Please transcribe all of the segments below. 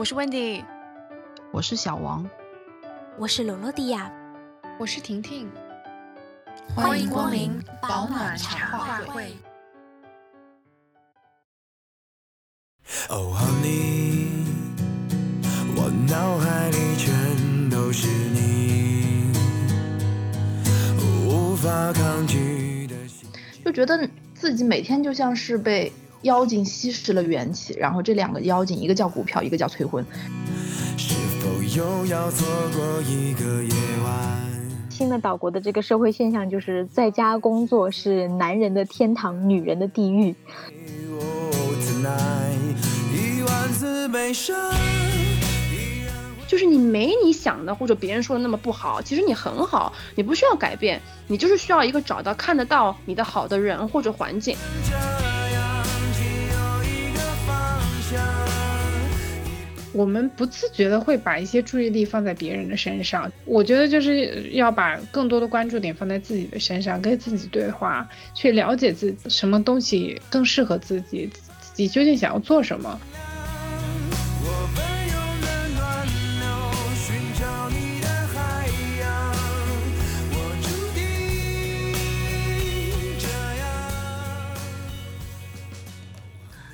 我是 Wendy，我是小王，我是罗罗迪亚，我是婷婷，欢迎光临保暖茶话会。Oh honey，我脑海里全都是你，无法抗拒的就觉得自己每天就像是被。妖精吸食了元气，然后这两个妖精，一个叫股票，一个叫催婚。新的岛国的这个社会现象就是在家工作是男人的天堂，女人的地狱。就是你没你想的或者别人说的那么不好，其实你很好，你不需要改变，你就是需要一个找到看得到你的好的人或者环境。我们不自觉的会把一些注意力放在别人的身上，我觉得就是要把更多的关注点放在自己的身上，跟自己对话，去了解自什么东西更适合自己，自己究竟想要做什么。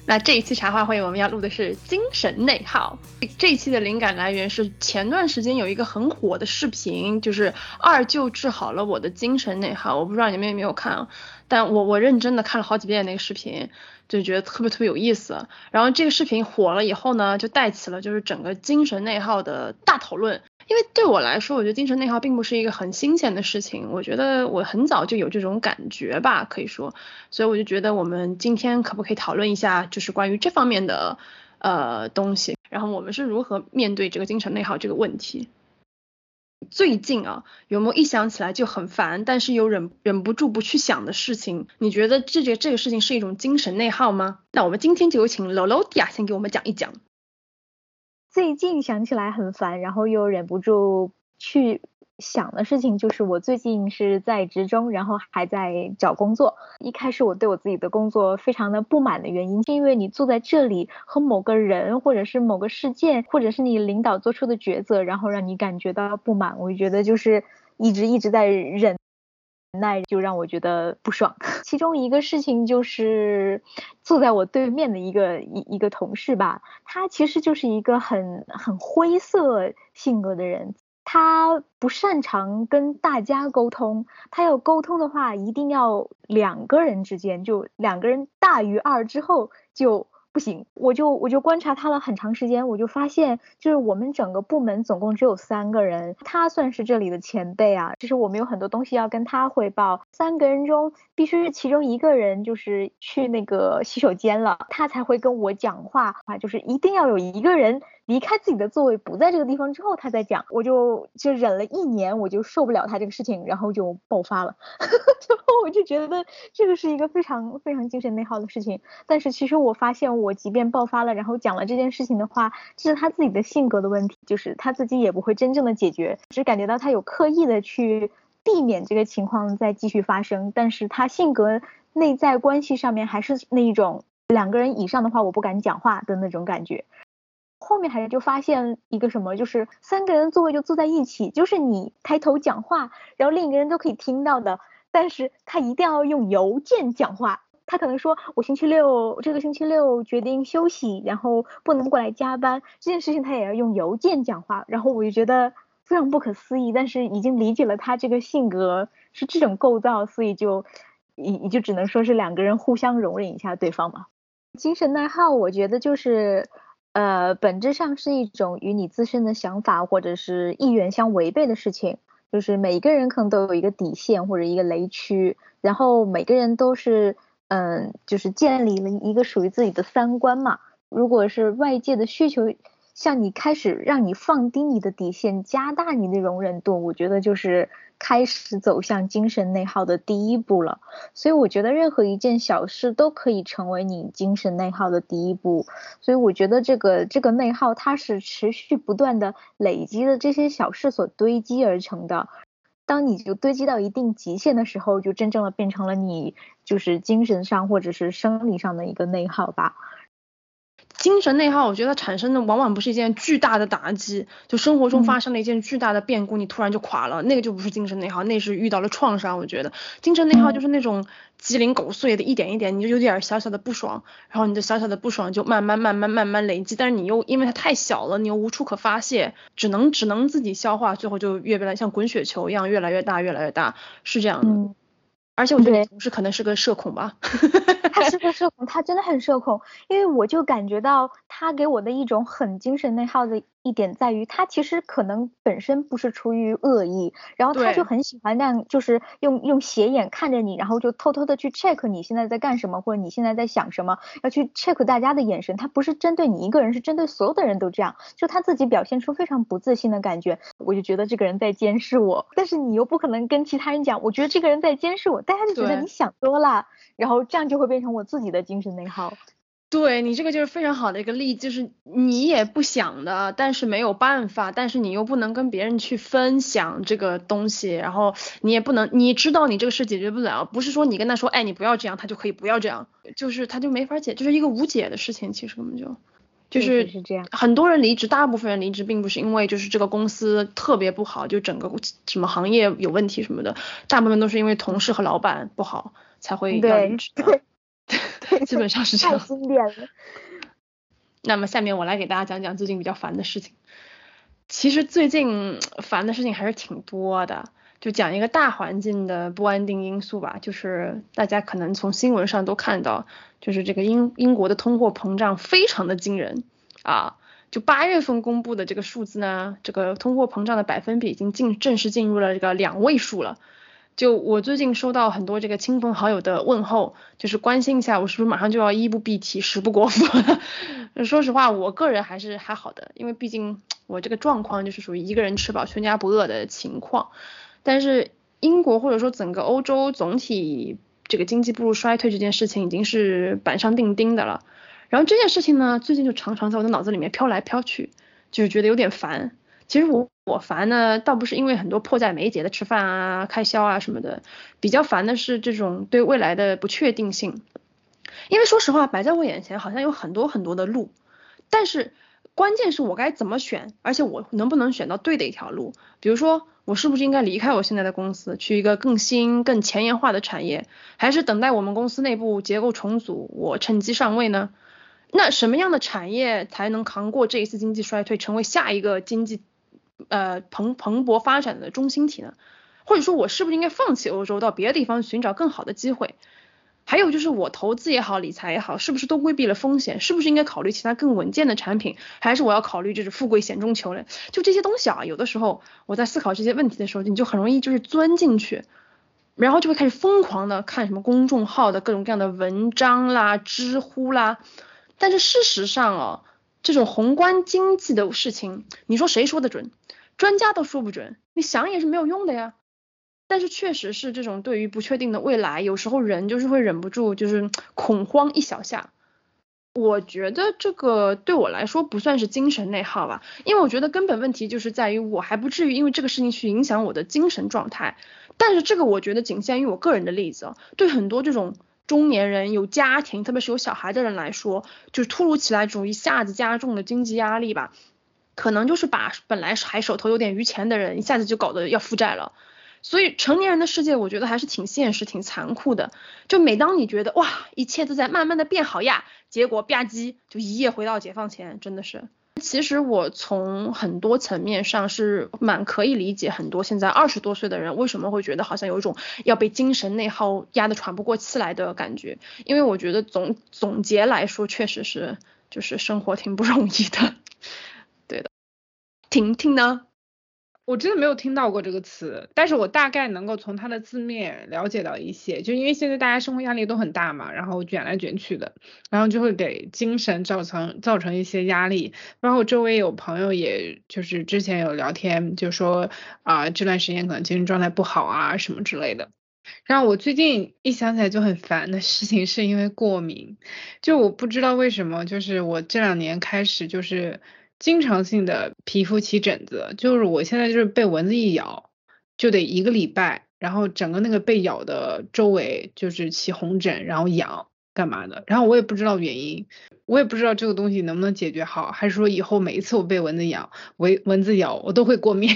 那这一期茶话会我们要录的是精神内耗。这一期的灵感来源是前段时间有一个很火的视频，就是二舅治好了我的精神内耗。我不知道你们有没有看，但我我认真的看了好几遍那个视频，就觉得特别特别有意思。然后这个视频火了以后呢，就带起了就是整个精神内耗的大讨论。因为对我来说，我觉得精神内耗并不是一个很新鲜的事情。我觉得我很早就有这种感觉吧，可以说。所以我就觉得我们今天可不可以讨论一下，就是关于这方面的呃东西。然后我们是如何面对这个精神内耗这个问题？最近啊，有没有一想起来就很烦，但是又忍忍不住不去想的事情？你觉得这个这个事情是一种精神内耗吗？那我们今天就有请 Lolo Dia 先给我们讲一讲。最近想起来很烦，然后又忍不住去想的事情，就是我最近是在职中，然后还在找工作。一开始我对我自己的工作非常的不满的原因，是因为你坐在这里和某个人，或者是某个事件，或者是你领导做出的抉择，然后让你感觉到不满。我就觉得就是一直一直在忍。那就让我觉得不爽。其中一个事情就是坐在我对面的一个一一个同事吧，他其实就是一个很很灰色性格的人，他不擅长跟大家沟通，他要沟通的话一定要两个人之间，就两个人大于二之后就。不行，我就我就观察他了很长时间，我就发现，就是我们整个部门总共只有三个人，他算是这里的前辈啊。就是我们有很多东西要跟他汇报，三个人中必须是其中一个人就是去那个洗手间了，他才会跟我讲话啊，就是一定要有一个人。离开自己的座位，不在这个地方之后，他再讲，我就就忍了一年，我就受不了他这个事情，然后就爆发了。然后我就觉得这个是一个非常非常精神内耗的事情。但是其实我发现，我即便爆发了，然后讲了这件事情的话，这是他自己的性格的问题，就是他自己也不会真正的解决，只感觉到他有刻意的去避免这个情况再继续发生。但是他性格内在关系上面还是那一种两个人以上的话，我不敢讲话的那种感觉。后面还是就发现一个什么，就是三个人座位就坐在一起，就是你抬头讲话，然后另一个人都可以听到的。但是他一定要用邮件讲话，他可能说我星期六这个星期六决定休息，然后不能过来加班，这件事情他也要用邮件讲话。然后我就觉得非常不可思议，但是已经理解了他这个性格是这种构造，所以就也也就只能说是两个人互相容忍一下对方嘛。精神内耗，我觉得就是。呃，本质上是一种与你自身的想法或者是意愿相违背的事情，就是每个人可能都有一个底线或者一个雷区，然后每个人都是，嗯，就是建立了一个属于自己的三观嘛。如果是外界的需求。像你开始让你放低你的底线，加大你的容忍度，我觉得就是开始走向精神内耗的第一步了。所以我觉得任何一件小事都可以成为你精神内耗的第一步。所以我觉得这个这个内耗它是持续不断的累积的这些小事所堆积而成的。当你就堆积到一定极限的时候，就真正的变成了你就是精神上或者是生理上的一个内耗吧。精神内耗，我觉得它产生的往往不是一件巨大的打击，就生活中发生了一件巨大的变故，你突然就垮了，那个就不是精神内耗，那是遇到了创伤。我觉得精神内耗就是那种鸡零狗碎的，一点一点，你就有点小小的不爽，然后你的小小的不爽就慢慢慢慢慢慢累积，但是你又因为它太小了，你又无处可发泄，只能只能自己消化，最后就越来像滚雪球一样越来越大越来越大，是这样的。而且我觉得同事可能是个社恐吧，他是个社恐，他真的很社恐，因为我就感觉到他给我的一种很精神内耗的。一点在于，他其实可能本身不是出于恶意，然后他就很喜欢那样，就是用用斜眼看着你，然后就偷偷的去 check 你现在在干什么，或者你现在在想什么，要去 check 大家的眼神。他不是针对你一个人，是针对所有的人都这样。就他自己表现出非常不自信的感觉，我就觉得这个人在监视我。但是你又不可能跟其他人讲，我觉得这个人在监视我，大家就觉得你想多了，然后这样就会变成我自己的精神内耗。对你这个就是非常好的一个例，就是你也不想的，但是没有办法，但是你又不能跟别人去分享这个东西，然后你也不能，你知道你这个事解决不了，不是说你跟他说，哎，你不要这样，他就可以不要这样，就是他就没法解，就是一个无解的事情，其实根本就，就是是这样。很多人离职，大部分人离职并不是因为就是这个公司特别不好，就整个什么行业有问题什么的，大部分都是因为同事和老板不好才会要离职。基本上是这样。太经典了。那么下面我来给大家讲讲最近比较烦的事情。其实最近烦的事情还是挺多的，就讲一个大环境的不安定因素吧。就是大家可能从新闻上都看到，就是这个英英国的通货膨胀非常的惊人啊。就八月份公布的这个数字呢，这个通货膨胀的百分比已经进正式进入了这个两位数了。就我最近收到很多这个亲朋好友的问候，就是关心一下我是不是马上就要衣不蔽体食不果腹了。说实话，我个人还是还好的，因为毕竟我这个状况就是属于一个人吃饱全家不饿的情况。但是英国或者说整个欧洲总体这个经济步入衰退这件事情已经是板上钉钉的了。然后这件事情呢，最近就常常在我的脑子里面飘来飘去，就觉得有点烦。其实我我烦呢，倒不是因为很多迫在眉睫的吃饭啊、开销啊什么的，比较烦的是这种对未来的不确定性。因为说实话，摆在我眼前好像有很多很多的路，但是关键是我该怎么选，而且我能不能选到对的一条路？比如说，我是不是应该离开我现在的公司，去一个更新、更前沿化的产业，还是等待我们公司内部结构重组，我趁机上位呢？那什么样的产业才能扛过这一次经济衰退，成为下一个经济？呃，蓬蓬勃发展的中心体呢？或者说，我是不是应该放弃欧洲，到别的地方寻找更好的机会？还有就是，我投资也好，理财也好，是不是都规避了风险？是不是应该考虑其他更稳健的产品？还是我要考虑就是富贵险中求呢？就这些东西啊，有的时候我在思考这些问题的时候，你就很容易就是钻进去，然后就会开始疯狂的看什么公众号的各种各样的文章啦、知乎啦。但是事实上哦。这种宏观经济的事情，你说谁说得准？专家都说不准，你想也是没有用的呀。但是确实是这种对于不确定的未来，有时候人就是会忍不住就是恐慌一小下。我觉得这个对我来说不算是精神内耗吧，因为我觉得根本问题就是在于我还不至于因为这个事情去影响我的精神状态。但是这个我觉得仅限于我个人的例子，对很多这种。中年人有家庭，特别是有小孩的人来说，就是突如其来这种一下子加重的经济压力吧，可能就是把本来还手头有点余钱的人，一下子就搞得要负债了。所以成年人的世界，我觉得还是挺现实、挺残酷的。就每当你觉得哇，一切都在慢慢的变好呀，结果吧唧就一夜回到解放前，真的是。其实我从很多层面上是蛮可以理解很多现在二十多岁的人为什么会觉得好像有一种要被精神内耗压得喘不过气来的感觉，因为我觉得总总结来说确实是就是生活挺不容易的，对的。婷婷呢？我真的没有听到过这个词，但是我大概能够从它的字面了解到一些，就因为现在大家生活压力都很大嘛，然后卷来卷去的，然后就会给精神造成造成一些压力。包括周围有朋友，也就是之前有聊天，就说啊这段时间可能精神状态不好啊什么之类的。然后我最近一想起来就很烦的事情，是因为过敏，就我不知道为什么，就是我这两年开始就是。经常性的皮肤起疹子，就是我现在就是被蚊子一咬就得一个礼拜，然后整个那个被咬的周围就是起红疹，然后痒，干嘛的，然后我也不知道原因，我也不知道这个东西能不能解决好，还是说以后每一次我被蚊子咬，蚊蚊子咬我都会过敏。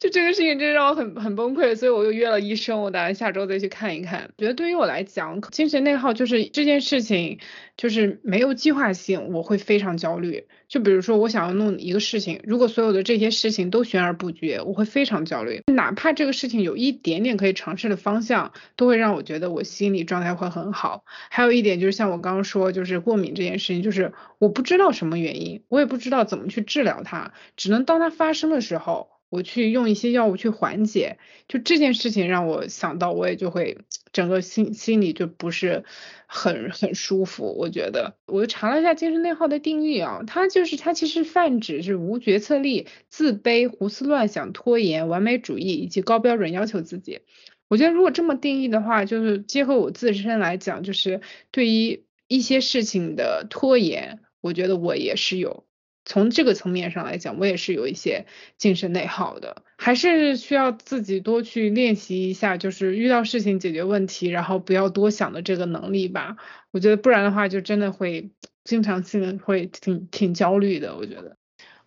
就这个事情真的让我很很崩溃，所以我又约了医生，我打算下周再去看一看。觉得对于我来讲，精神内耗就是这件事情，就是没有计划性，我会非常焦虑。就比如说我想要弄一个事情，如果所有的这些事情都悬而不决，我会非常焦虑。哪怕这个事情有一点点可以尝试的方向，都会让我觉得我心理状态会很好。还有一点就是像我刚刚说，就是过敏这件事情，就是我不知道什么原因，我也不知道怎么去治疗它，只能当它发生的时候。我去用一些药物去缓解，就这件事情让我想到，我也就会整个心心里就不是很很舒服。我觉得，我又查了一下精神内耗的定义啊，它就是它其实泛指是无决策力、自卑、胡思乱想、拖延、完美主义以及高标准要求自己。我觉得如果这么定义的话，就是结合我自身来讲，就是对于一些事情的拖延，我觉得我也是有。从这个层面上来讲，我也是有一些精神内耗的，还是需要自己多去练习一下，就是遇到事情解决问题，然后不要多想的这个能力吧。我觉得不然的话，就真的会经常性会挺挺焦虑的。我觉得，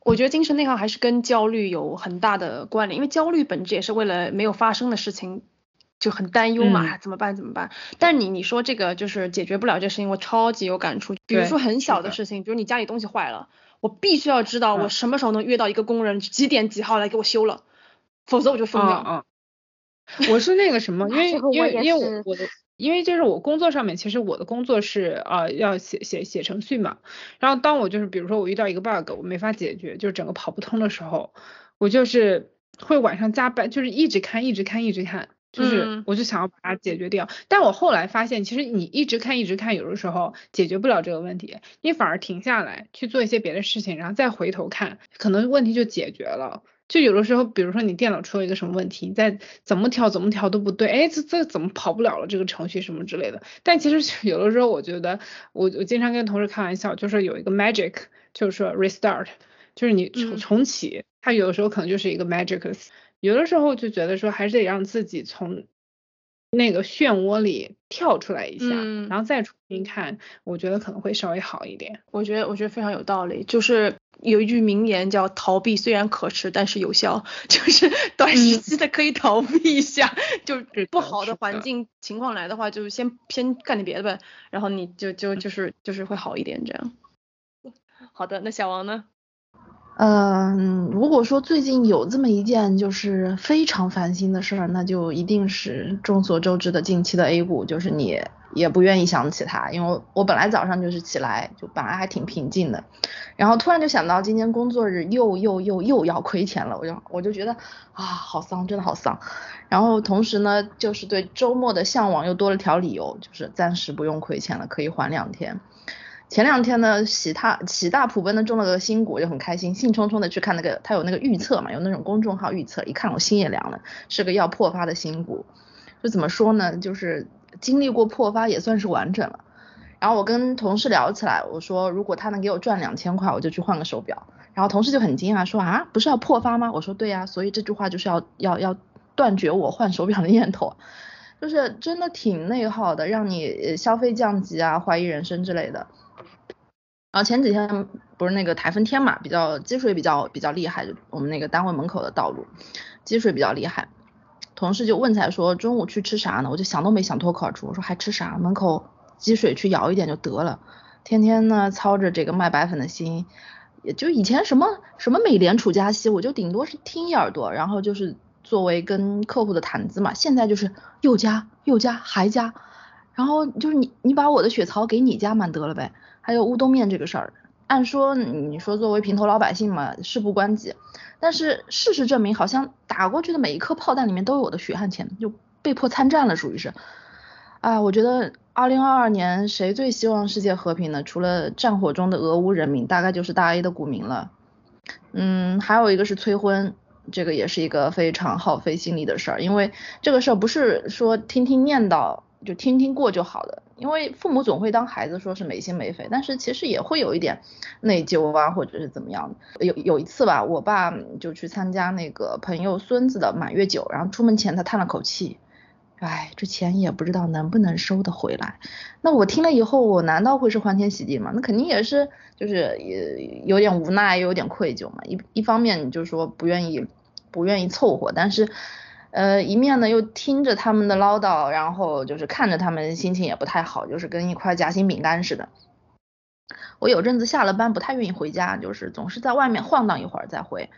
我觉得精神内耗还是跟焦虑有很大的关联，因为焦虑本质也是为了没有发生的事情就很担忧嘛，怎么办怎么办？但你你说这个就是解决不了这事情，我超级有感触。比如说很小的事情，比如你家里东西坏了。我必须要知道我什么时候能约到一个工人几点几号来给我修了，否则我就疯掉。我是那个什么，因为因为因为我我的因为就是我工作上面，其实我的工作是啊要写写写程序嘛。然后当我就是比如说我遇到一个 bug 我没法解决，就是整个跑不通的时候，我就是会晚上加班，就是一直看一直看一直看。就是，我就想要把它解决掉，但我后来发现，其实你一直看一直看，有的时候解决不了这个问题，你反而停下来去做一些别的事情，然后再回头看，可能问题就解决了。就有的时候，比如说你电脑出了一个什么问题，你再怎么调怎么调都不对，哎，这这怎么跑不了了？这个程序什么之类的。但其实有的时候，我觉得我我经常跟同事开玩笑，就是有一个 magic，就是说 restart，就是你重重启，它有的时候可能就是一个 magic。有的时候就觉得说，还是得让自己从那个漩涡里跳出来一下，然后再重新看，我觉得可能会稍微好一点。我觉得我觉得非常有道理，就是有一句名言叫“逃避虽然可耻，但是有效”，就是 短时期的可以逃避一下，就是不好的环境情况来的话，就先先干点别的呗，然后你就就就是就是会好一点这样。好的，那小王呢？嗯，如果说最近有这么一件就是非常烦心的事儿，那就一定是众所周知的近期的 A 股，就是你也不愿意想起它，因为我本来早上就是起来就本来还挺平静的，然后突然就想到今天工作日又又又又要亏钱了，我就我就觉得啊好丧，真的好丧，然后同时呢就是对周末的向往又多了条理由，就是暂时不用亏钱了，可以缓两天。前两天呢，喜大喜大普奔的中了个新股，就很开心，兴冲冲的去看那个，他有那个预测嘛，有那种公众号预测，一看我心也凉了，是个要破发的新股，就怎么说呢，就是经历过破发也算是完整了。然后我跟同事聊起来，我说如果他能给我赚两千块，我就去换个手表。然后同事就很惊讶说啊，不是要破发吗？我说对呀，所以这句话就是要要要断绝我换手表的念头，就是真的挺内耗的，让你消费降级啊，怀疑人生之类的。然后前几天不是那个台风天嘛，比较积水比较比较厉害，就我们那个单位门口的道路积水比较厉害。同事就问起来说中午去吃啥呢？我就想都没想脱口而出，我说还吃啥？门口积水去舀一点就得了。天天呢操着这个卖白粉的心，也就以前什么什么美联储加息，我就顶多是听一耳朵，然后就是作为跟客户的谈资嘛。现在就是又加又加还加，然后就是你你把我的血槽给你加满得了呗。还有乌冬面这个事儿，按说你说作为平头老百姓嘛，事不关己，但是事实证明，好像打过去的每一颗炮弹里面都有我的血汗钱，就被迫参战了，属于是。啊，我觉得二零二二年谁最希望世界和平呢？除了战火中的俄乌人民，大概就是大 A 的股民了。嗯，还有一个是催婚，这个也是一个非常耗费心力的事儿，因为这个事儿不是说听听念叨就听听过就好的。因为父母总会当孩子说是没心没肺，但是其实也会有一点内疚啊，或者是怎么样的。有有一次吧，我爸就去参加那个朋友孙子的满月酒，然后出门前他叹了口气，哎，这钱也不知道能不能收得回来。那我听了以后，我难道会是欢天喜地吗？那肯定也是，就是也有点无奈，有点愧疚嘛。一一方面就是说不愿意，不愿意凑合，但是，呃，一面呢又听着他们的唠叨，然后就是看着他们心情也不太好，就是跟一块夹心饼干似的。我有阵子下了班不太愿意回家，就是总是在外面晃荡一会儿再回。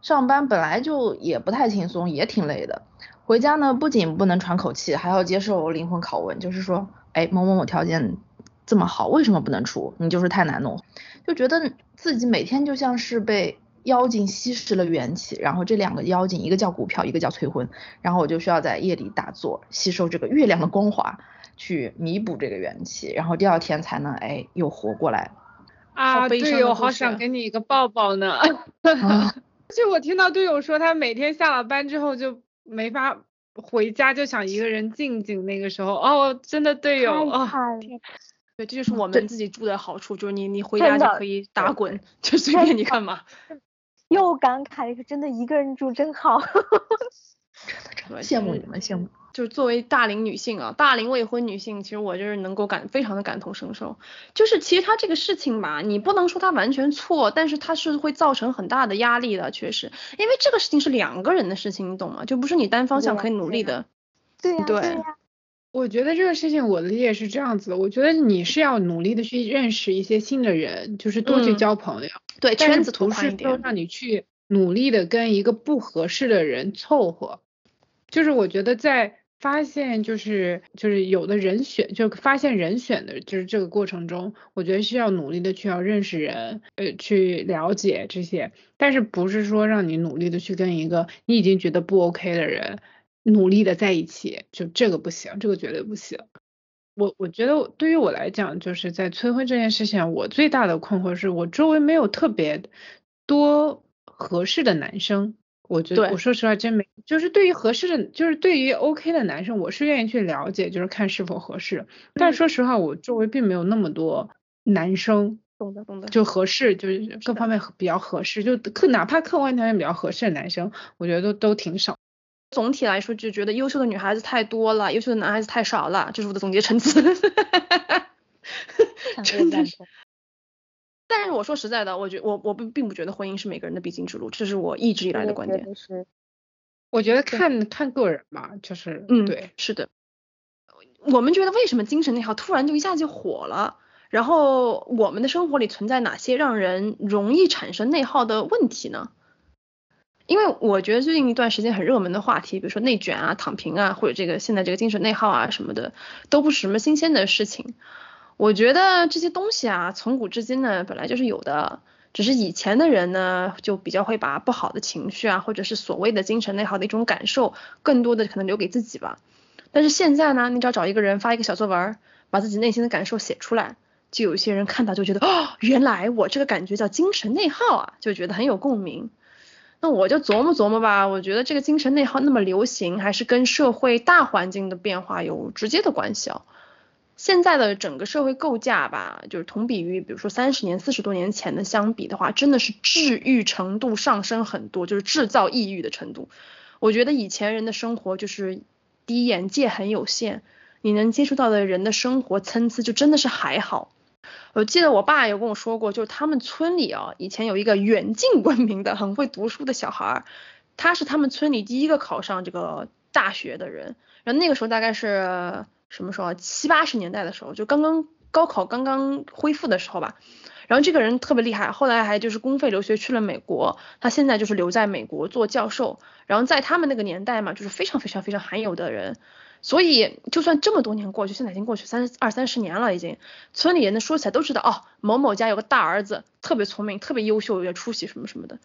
上班本来就也不太轻松，也挺累的。回家呢，不仅不能喘口气，还要接受灵魂拷问，就是说，哎，某某某条件这么好，为什么不能出？你就是太难弄，就觉得自己每天就像是被妖精吸食了元气，然后这两个妖精，一个叫股票，一个叫催婚，然后我就需要在夜里打坐，吸收这个月亮的光华，去弥补这个元气，然后第二天才能哎又活过来。啊，队友好想给你一个抱抱呢。就我听到队友说，他每天下了班之后就。没法回家，就想一个人静静。那个时候，哦，真的队友啊，对，这就是我们自己住的好处，就是你你回家就可以打滚，就随便你干嘛。又感慨了，真的一个人住真好。真的羡慕你们，羡慕。就是作为大龄女性啊，大龄未婚女性，其实我就是能够感非常的感同身受。就是其实她这个事情吧，你不能说她完全错，但是她是会造成很大的压力的，确实，因为这个事情是两个人的事情，你懂吗？就不是你单方向可以努力的。对呀。对。我觉得这个事情我的理解是这样子的，我觉得你是要努力的去认识一些新的人，就是多去交朋友。对，圈子不是说让你去努力的跟一个不合适的人凑合。就是我觉得在发现就是就是有的人选就发现人选的就是这个过程中，我觉得需要努力的去要认识人，呃，去了解这些，但是不是说让你努力的去跟一个你已经觉得不 OK 的人努力的在一起，就这个不行，这个绝对不行。我我觉得对于我来讲，就是在催婚这件事情，我最大的困惑是我周围没有特别多合适的男生。我觉得我说实话真没，就是对于合适的，就是对于 OK 的男生，我是愿意去了解，就是看是否合适。但是说实话，我周围并没有那么多男生，懂的懂的，就合适，就是各方面比较合适，就客哪怕客观条件比较合适的男生，我觉得都都挺少。总体来说就觉得优秀的女孩子太多了，优秀的男孩子太少了，这是我的总结陈词。真的是。但是我说实在的，我觉我我并并不觉得婚姻是每个人的必经之路，这是我一直以来的观点。是，我觉得看看个人吧，就是嗯，对，是的。我们觉得为什么精神内耗突然就一下就火了？然后我们的生活里存在哪些让人容易产生内耗的问题呢？因为我觉得最近一段时间很热门的话题，比如说内卷啊、躺平啊，或者这个现在这个精神内耗啊什么的，都不是什么新鲜的事情。我觉得这些东西啊，从古至今呢，本来就是有的，只是以前的人呢，就比较会把不好的情绪啊，或者是所谓的精神内耗的一种感受，更多的可能留给自己吧。但是现在呢，你只要找一个人发一个小作文，把自己内心的感受写出来，就有些人看到就觉得，哦，原来我这个感觉叫精神内耗啊，就觉得很有共鸣。那我就琢磨琢磨吧，我觉得这个精神内耗那么流行，还是跟社会大环境的变化有直接的关系啊。现在的整个社会构架吧，就是同比于比如说三十年、四十多年前的相比的话，真的是治愈程度上升很多，就是制造抑郁的程度。我觉得以前人的生活就是第一眼界很有限，你能接触到的人的生活参差就真的是还好。我记得我爸有跟我说过，就是他们村里啊，以前有一个远近闻名的很会读书的小孩儿，他是他们村里第一个考上这个大学的人，然后那个时候大概是。什么时候？七八十年代的时候，就刚刚高考刚刚恢复的时候吧。然后这个人特别厉害，后来还就是公费留学去了美国。他现在就是留在美国做教授。然后在他们那个年代嘛，就是非常非常非常罕有的人。所以就算这么多年过去，现在已经过去三二三十年了，已经村里人呢说起来都知道哦，某某家有个大儿子，特别聪明，特别优秀，有点出息什么什么的。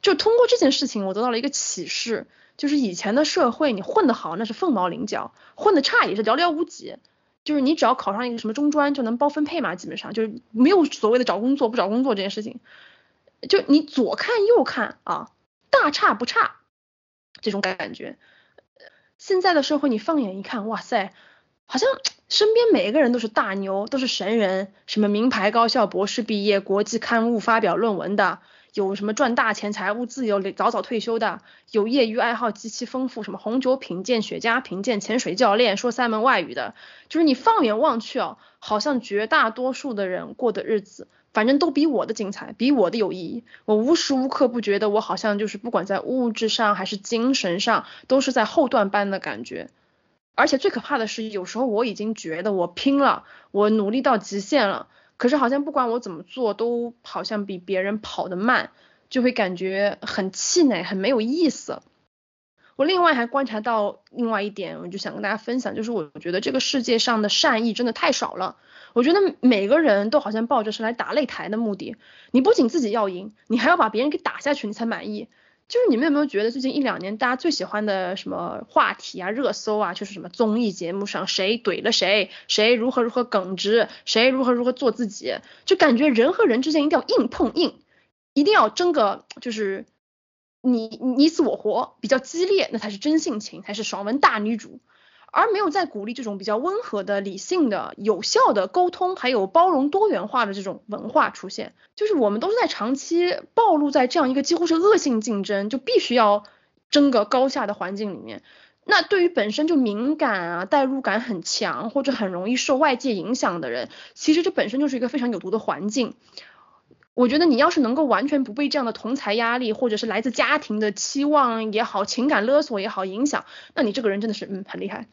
就通过这件事情，我得到了一个启示。就是以前的社会，你混得好那是凤毛麟角，混得差也是寥寥无几。就是你只要考上一个什么中专就能包分配嘛，基本上就是没有所谓的找工作不找工作这件事情。就你左看右看啊，大差不差这种感觉。现在的社会你放眼一看，哇塞，好像 身边每一个人都是大牛，都是神人，什么名牌高校博士毕业，国际刊物发表论文的。有什么赚大钱、财务自由、早早退休的，有业余爱好极其丰富，什么红酒品鉴、雪茄品鉴、潜水教练、说三门外语的，就是你放眼望去哦，好像绝大多数的人过的日子，反正都比我的精彩，比我的有意义。我无时无刻不觉得我好像就是不管在物质上还是精神上，都是在后段班的感觉。而且最可怕的是，有时候我已经觉得我拼了，我努力到极限了。可是好像不管我怎么做，都好像比别人跑得慢，就会感觉很气馁，很没有意思。我另外还观察到另外一点，我就想跟大家分享，就是我觉得这个世界上的善意真的太少了。我觉得每个人都好像抱着是来打擂台的目的，你不仅自己要赢，你还要把别人给打下去，你才满意。就是你们有没有觉得最近一两年大家最喜欢的什么话题啊、热搜啊，就是什么综艺节目上谁怼了谁，谁如何如何耿直，谁如何如何做自己，就感觉人和人之间一定要硬碰硬，一定要争个就是你你死我活，比较激烈，那才是真性情，才是爽文大女主。而没有在鼓励这种比较温和的、理性的、有效的沟通，还有包容多元化的这种文化出现，就是我们都是在长期暴露在这样一个几乎是恶性竞争，就必须要争个高下的环境里面。那对于本身就敏感啊、代入感很强或者很容易受外界影响的人，其实这本身就是一个非常有毒的环境。我觉得你要是能够完全不被这样的同才压力，或者是来自家庭的期望也好、情感勒索也好影响，那你这个人真的是嗯很厉害，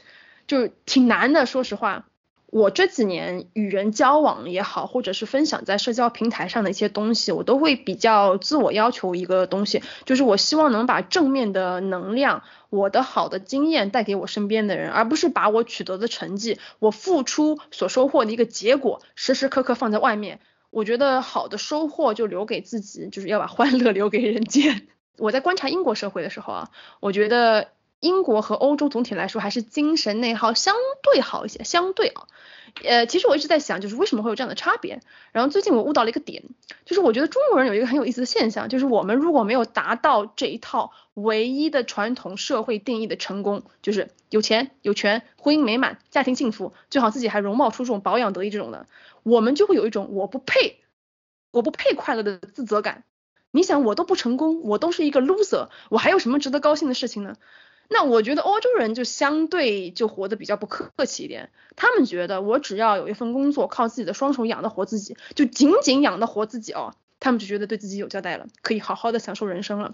就是挺难的。说实话，我这几年与人交往也好，或者是分享在社交平台上的一些东西，我都会比较自我要求一个东西，就是我希望能把正面的能量、我的好的经验带给我身边的人，而不是把我取得的成绩、我付出所收获的一个结果时时刻刻放在外面。我觉得好的收获就留给自己，就是要把欢乐 留给人间。我在观察英国社会的时候啊，我觉得英国和欧洲总体来说还是精神内耗相对好一些，相对啊。呃，其实我一直在想，就是为什么会有这样的差别。然后最近我悟到了一个点，就是我觉得中国人有一个很有意思的现象，就是我们如果没有达到这一套唯一的传统社会定义的成功，就是有钱有权、婚姻美满、家庭幸福，最好自己还容貌出众、保养得意这种的。我们就会有一种我不配，我不配快乐的自责感。你想，我都不成功，我都是一个 loser，我还有什么值得高兴的事情呢？那我觉得欧洲人就相对就活得比较不客气一点，他们觉得我只要有一份工作，靠自己的双手养得活自己，就仅仅养得活自己哦，他们就觉得对自己有交代了，可以好好的享受人生了。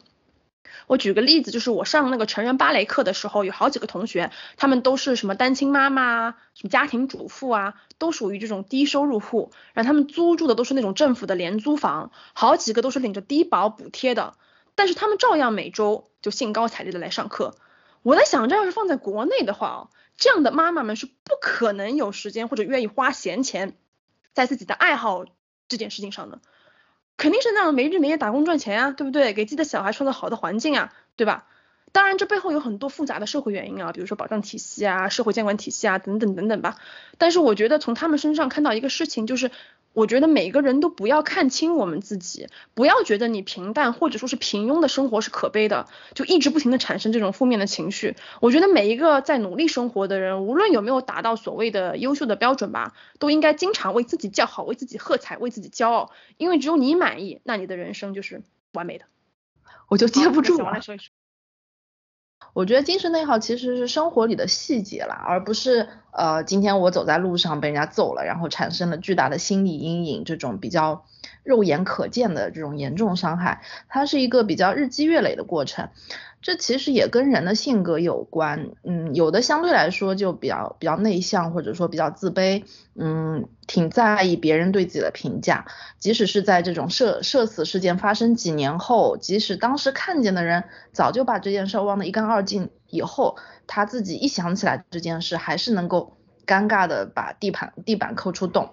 我举个例子，就是我上那个成人芭蕾课的时候，有好几个同学，他们都是什么单亲妈妈啊，什么家庭主妇啊，都属于这种低收入户，然后他们租住的都是那种政府的廉租房，好几个都是领着低保补贴的，但是他们照样每周就兴高采烈的来上课。我在想，这要是放在国内的话哦，这样的妈妈们是不可能有时间或者愿意花闲钱在自己的爱好这件事情上的。肯定是那样没日没夜打工赚钱啊，对不对？给自己的小孩创造好的环境啊，对吧？当然，这背后有很多复杂的社会原因啊，比如说保障体系啊、社会监管体系啊等等等等吧。但是我觉得从他们身上看到一个事情，就是我觉得每个人都不要看清我们自己，不要觉得你平淡或者说是平庸的生活是可悲的，就一直不停的产生这种负面的情绪。我觉得每一个在努力生活的人，无论有没有达到所谓的优秀的标准吧，都应该经常为自己叫好，为自己喝彩，为自己骄傲，因为只有你满意，那你的人生就是完美的。我就接不住了。我觉得精神内耗其实是生活里的细节啦，而不是呃今天我走在路上被人家揍了，然后产生了巨大的心理阴影这种比较肉眼可见的这种严重伤害，它是一个比较日积月累的过程。这其实也跟人的性格有关，嗯，有的相对来说就比较比较内向，或者说比较自卑，嗯，挺在意别人对自己的评价，即使是在这种社社死事件发生几年后，即使当时看见的人早就把这件事忘得一干二净，以后他自己一想起来这件事，还是能够尴尬的把地盘地板抠出洞。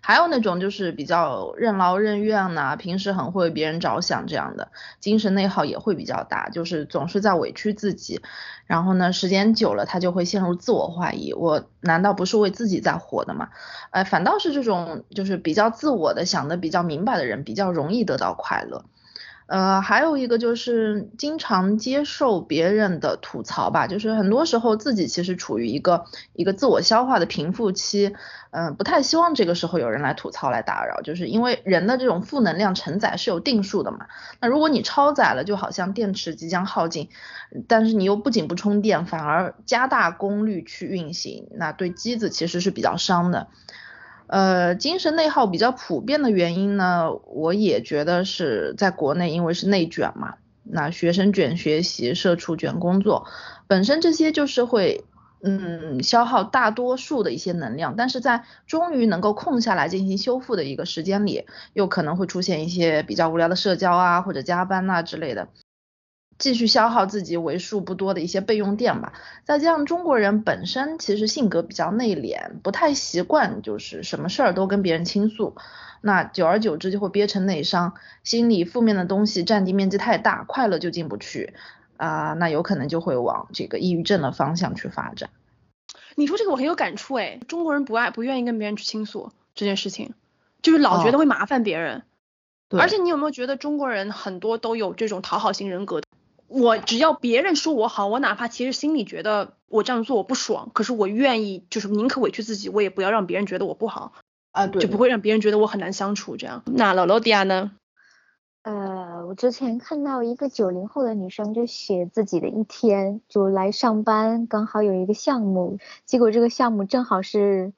还有那种就是比较任劳任怨呐，平时很会为别人着想这样的，精神内耗也会比较大，就是总是在委屈自己，然后呢，时间久了他就会陷入自我怀疑，我难道不是为自己在活的吗？呃，反倒是这种就是比较自我的想的比较明白的人，比较容易得到快乐。呃，还有一个就是经常接受别人的吐槽吧，就是很多时候自己其实处于一个一个自我消化的平复期，嗯，不太希望这个时候有人来吐槽来打扰，就是因为人的这种负能量承载是有定数的嘛。那如果你超载了，就好像电池即将耗尽，但是你又不仅不充电，反而加大功率去运行，那对机子其实是比较伤的。呃，精神内耗比较普遍的原因呢，我也觉得是在国内，因为是内卷嘛，那学生卷学习，社畜卷工作，本身这些就是会，嗯，消耗大多数的一些能量，但是在终于能够空下来进行修复的一个时间里，又可能会出现一些比较无聊的社交啊，或者加班呐之类的。继续消耗自己为数不多的一些备用电吧。再加上中国人本身其实性格比较内敛，不太习惯就是什么事儿都跟别人倾诉，那久而久之就会憋成内伤，心里负面的东西占地面积太大，快乐就进不去啊，那有可能就会往这个抑郁症的方向去发展。你说这个我很有感触哎，中国人不爱不愿意跟别人去倾诉这件事情，就是老觉得会麻烦别人。对。而且你有没有觉得中国人很多都有这种讨好型人格？我只要别人说我好，我哪怕其实心里觉得我这样做我不爽，可是我愿意就是宁可委屈自己，我也不要让别人觉得我不好啊，对，就不会让别人觉得我很难相处这样。那老罗迪亚呢？呃，我之前看到一个九零后的女生就写自己的一天，就来上班，刚好有一个项目，结果这个项目正好是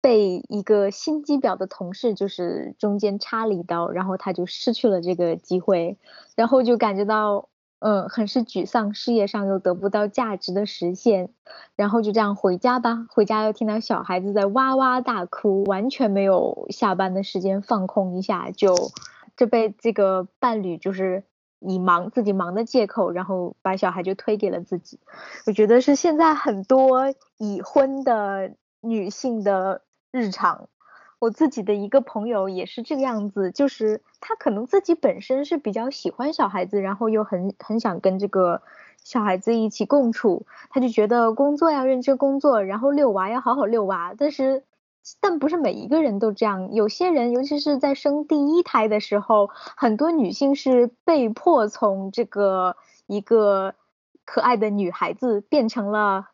被一个心机婊的同事就是中间插了一刀，然后她就失去了这个机会，然后就感觉到。嗯，很是沮丧，事业上又得不到价值的实现，然后就这样回家吧。回家又听到小孩子在哇哇大哭，完全没有下班的时间放空一下，就就被这个伴侣就是以忙自己忙的借口，然后把小孩就推给了自己。我觉得是现在很多已婚的女性的日常。我自己的一个朋友也是这个样子，就是他可能自己本身是比较喜欢小孩子，然后又很很想跟这个小孩子一起共处，他就觉得工作要认真工作，然后遛娃要好好遛娃。但是，但不是每一个人都这样，有些人，尤其是在生第一胎的时候，很多女性是被迫从这个一个可爱的女孩子变成了。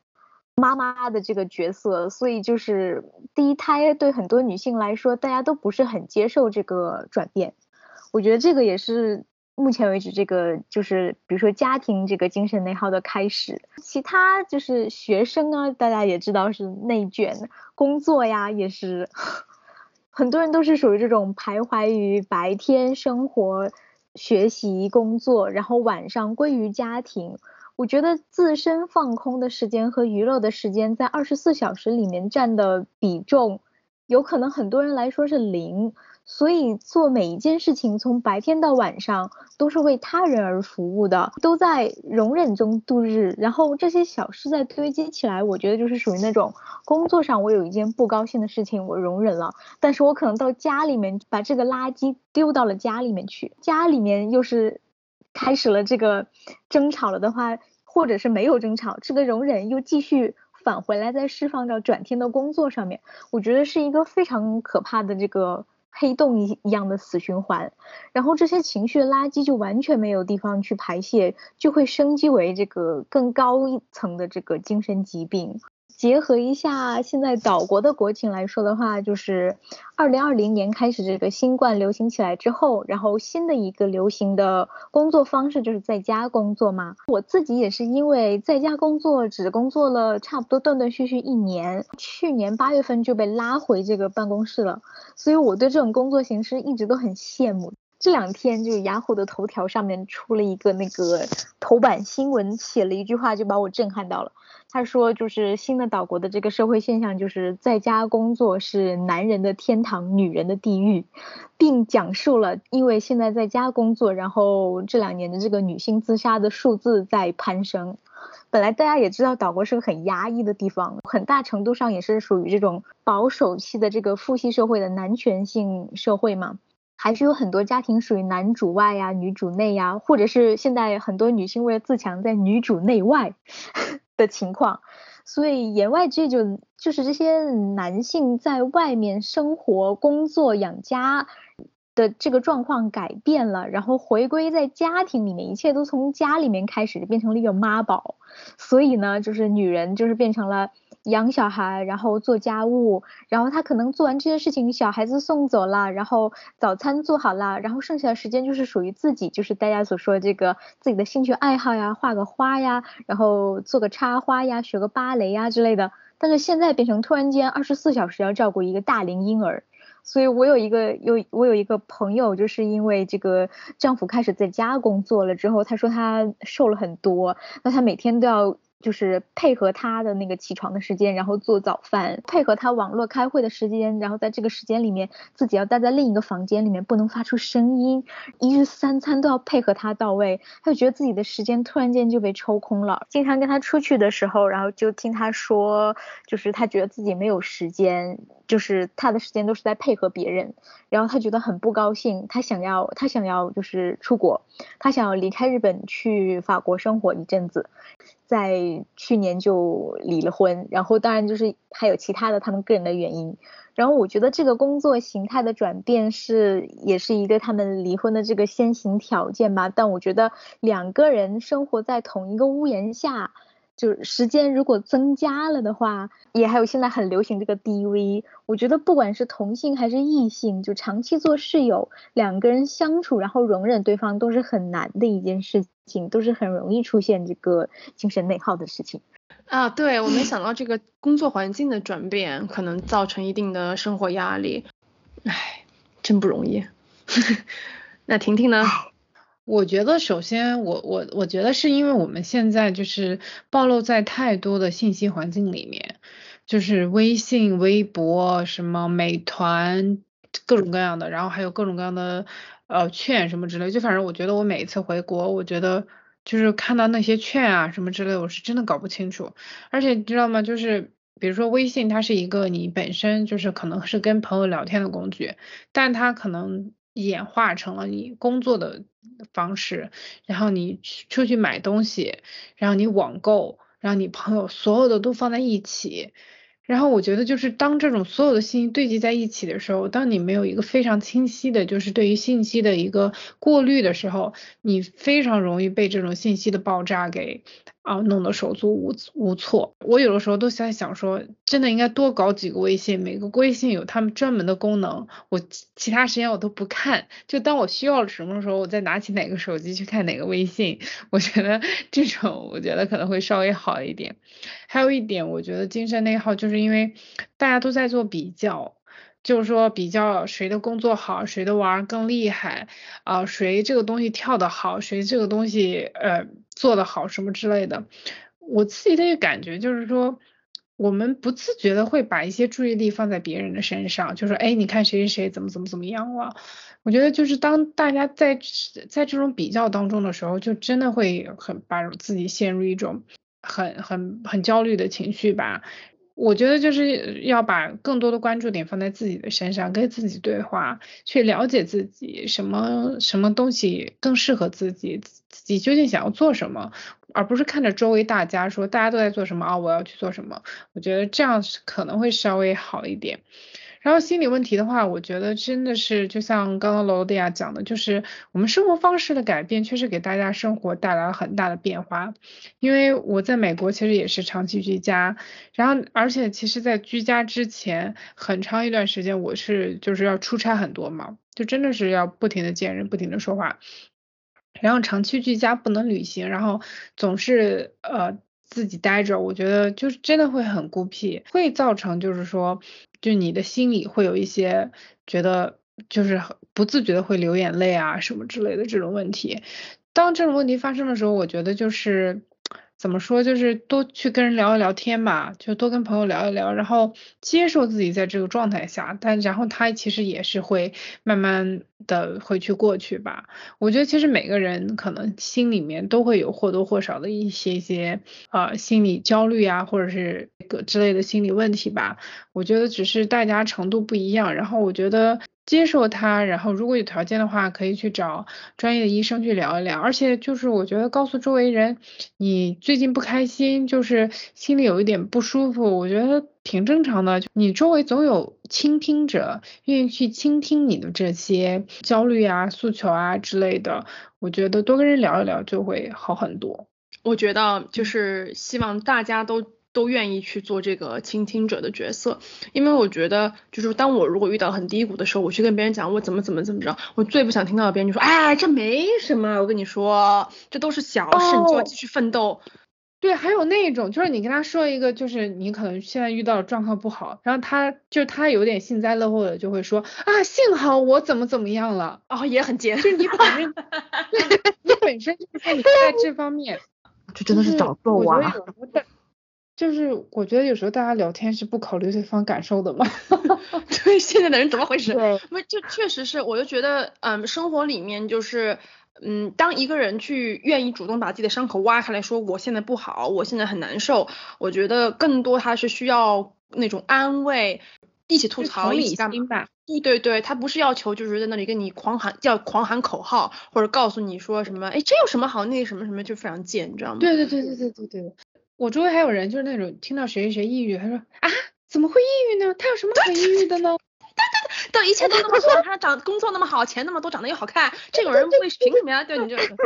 妈妈的这个角色，所以就是第一胎对很多女性来说，大家都不是很接受这个转变。我觉得这个也是目前为止这个就是比如说家庭这个精神内耗的开始。其他就是学生啊，大家也知道是内卷，工作呀也是，很多人都是属于这种徘徊于白天生活、学习、工作，然后晚上归于家庭。我觉得自身放空的时间和娱乐的时间，在二十四小时里面占的比重，有可能很多人来说是零。所以做每一件事情，从白天到晚上，都是为他人而服务的，都在容忍中度日。然后这些小事在堆积起来，我觉得就是属于那种工作上我有一件不高兴的事情，我容忍了，但是我可能到家里面把这个垃圾丢到了家里面去，家里面又是。开始了这个争吵了的话，或者是没有争吵，这个容忍又继续返回来，再释放到转天的工作上面，我觉得是一个非常可怕的这个黑洞一一样的死循环。然后这些情绪垃圾就完全没有地方去排泄，就会升级为这个更高一层的这个精神疾病。结合一下现在岛国的国情来说的话，就是二零二零年开始这个新冠流行起来之后，然后新的一个流行的工作方式就是在家工作嘛。我自己也是因为在家工作只工作了差不多断断续续一年，去年八月份就被拉回这个办公室了，所以我对这种工作形式一直都很羡慕。这两天就雅虎的头条上面出了一个那个头版新闻，写了一句话就把我震撼到了。他说，就是新的岛国的这个社会现象，就是在家工作是男人的天堂，女人的地狱，并讲述了因为现在在家工作，然后这两年的这个女性自杀的数字在攀升。本来大家也知道岛国是个很压抑的地方，很大程度上也是属于这种保守系的这个父系社会的男权性社会嘛，还是有很多家庭属于男主外呀，女主内呀，或者是现在很多女性为了自强，在女主内外。的情况，所以言外之意就就是这些男性在外面生活、工作、养家，的这个状况改变了，然后回归在家庭里面，一切都从家里面开始，变成了一个妈宝。所以呢，就是女人就是变成了养小孩，然后做家务，然后她可能做完这些事情，小孩子送走了，然后早餐做好了，然后剩下的时间就是属于自己，就是大家所说的这个自己的兴趣爱好呀，画个花呀，然后做个插花呀，学个芭蕾呀之类的。但是现在变成突然间二十四小时要照顾一个大龄婴儿。所以我有一个有我有一个朋友，就是因为这个丈夫开始在家工作了之后，她说她瘦了很多，那她每天都要。就是配合他的那个起床的时间，然后做早饭，配合他网络开会的时间，然后在这个时间里面自己要待在另一个房间里面，不能发出声音，一日三餐都要配合他到位，他就觉得自己的时间突然间就被抽空了。经常跟他出去的时候，然后就听他说，就是他觉得自己没有时间，就是他的时间都是在配合别人，然后他觉得很不高兴，他想要他想要就是出国，他想要离开日本去法国生活一阵子。在去年就离了婚，然后当然就是还有其他的他们个人的原因，然后我觉得这个工作形态的转变是也是一个他们离婚的这个先行条件吧，但我觉得两个人生活在同一个屋檐下。就时间如果增加了的话，也还有现在很流行这个 DV，我觉得不管是同性还是异性，就长期做室友，两个人相处然后容忍对方都是很难的一件事情，都是很容易出现这个精神内耗的事情。啊，对，我没想到这个工作环境的转变可能造成一定的生活压力，唉，真不容易。那婷婷呢？我觉得首先，我我我觉得是因为我们现在就是暴露在太多的信息环境里面，就是微信、微博、什么美团，各种各样的，然后还有各种各样的呃券什么之类，就反正我觉得我每一次回国，我觉得就是看到那些券啊什么之类，我是真的搞不清楚。而且你知道吗？就是比如说微信，它是一个你本身就是可能是跟朋友聊天的工具，但它可能。演化成了你工作的方式，然后你出去买东西，然后你网购，然后你朋友所有的都放在一起，然后我觉得就是当这种所有的信息堆积在一起的时候，当你没有一个非常清晰的，就是对于信息的一个过滤的时候，你非常容易被这种信息的爆炸给。啊，弄得手足无无措。我有的时候都在想说，真的应该多搞几个微信，每个微信有他们专门的功能。我其他时间我都不看，就当我需要什么时候，我再拿起哪个手机去看哪个微信。我觉得这种，我觉得可能会稍微好一点。还有一点，我觉得精神内耗，就是因为大家都在做比较。就是说比较谁的工作好，谁的玩更厉害啊，谁这个东西跳得好，谁这个东西呃做得好什么之类的。我自己的一个感觉就是说，我们不自觉的会把一些注意力放在别人的身上，就说哎，你看谁谁谁怎么怎么怎么样了。我觉得就是当大家在在这种比较当中的时候，就真的会很把自己陷入一种很很很焦虑的情绪吧。我觉得就是要把更多的关注点放在自己的身上，跟自己对话，去了解自己什么什么东西更适合自己，自己究竟想要做什么，而不是看着周围大家说大家都在做什么啊，我要去做什么。我觉得这样可能会稍微好一点。然后心理问题的话，我觉得真的是就像刚刚罗迪亚讲的，就是我们生活方式的改变，确实给大家生活带来了很大的变化。因为我在美国其实也是长期居家，然后而且其实在居家之前很长一段时间，我是就是要出差很多嘛，就真的是要不停的见人，不停的说话。然后长期居家不能旅行，然后总是呃自己待着，我觉得就是真的会很孤僻，会造成就是说。就你的心里会有一些觉得，就是不自觉的会流眼泪啊什么之类的这种问题。当这种问题发生的时候，我觉得就是。怎么说？就是多去跟人聊一聊天吧，就多跟朋友聊一聊，然后接受自己在这个状态下。但然后他其实也是会慢慢的会去过去吧。我觉得其实每个人可能心里面都会有或多或少的一些些呃心理焦虑啊，或者是个之类的心理问题吧。我觉得只是大家程度不一样。然后我觉得接受他，然后如果有条件的话，可以去找专业的医生去聊一聊。而且就是我觉得告诉周围人你最近不开心，就是心里有一点不舒服，我觉得挺正常的。你周围总有倾听者，愿意去倾听你的这些焦虑啊、诉求啊之类的。我觉得多跟人聊一聊就会好很多。我觉得就是希望大家都。都愿意去做这个倾听者的角色，因为我觉得，就是当我如果遇到很低谷的时候，我去跟别人讲我怎么怎么怎么着，我最不想听到别人就说，哎，这没什么，我跟你说，这都是小事，你就要继续奋斗。对，还有那种，就是你跟他说一个，就是你可能现在遇到的状况不好，然后他就是他有点幸灾乐祸的就会说，啊，幸好我怎么怎么样了，哦，也很尖，就是你本身，你本身就是你在这方面，这真的是找揍啊。就是我觉得有时候大家聊天是不考虑对方感受的嘛。对，现在的人怎么回事？对，不就确实是，我就觉得，嗯，生活里面就是，嗯，当一个人去愿意主动把自己的伤口挖开来说，我现在不好，我现在很难受，我觉得更多他是需要那种安慰，一起吐槽，一起干嘛？对对对，他不是要求就是在那里跟你狂喊叫狂喊口号，或者告诉你说什么，哎，这有什么好，那什么什么就非常贱，你知道吗？对对对对对对对。我周围还有人就是那种听到谁谁谁抑郁，他说啊怎么会抑郁呢？他有什么可抑郁的呢？对 对对，对一切都那么好，他长工作那么好，钱那么多，长得又好看，这种人会凭什么呀？对你这种。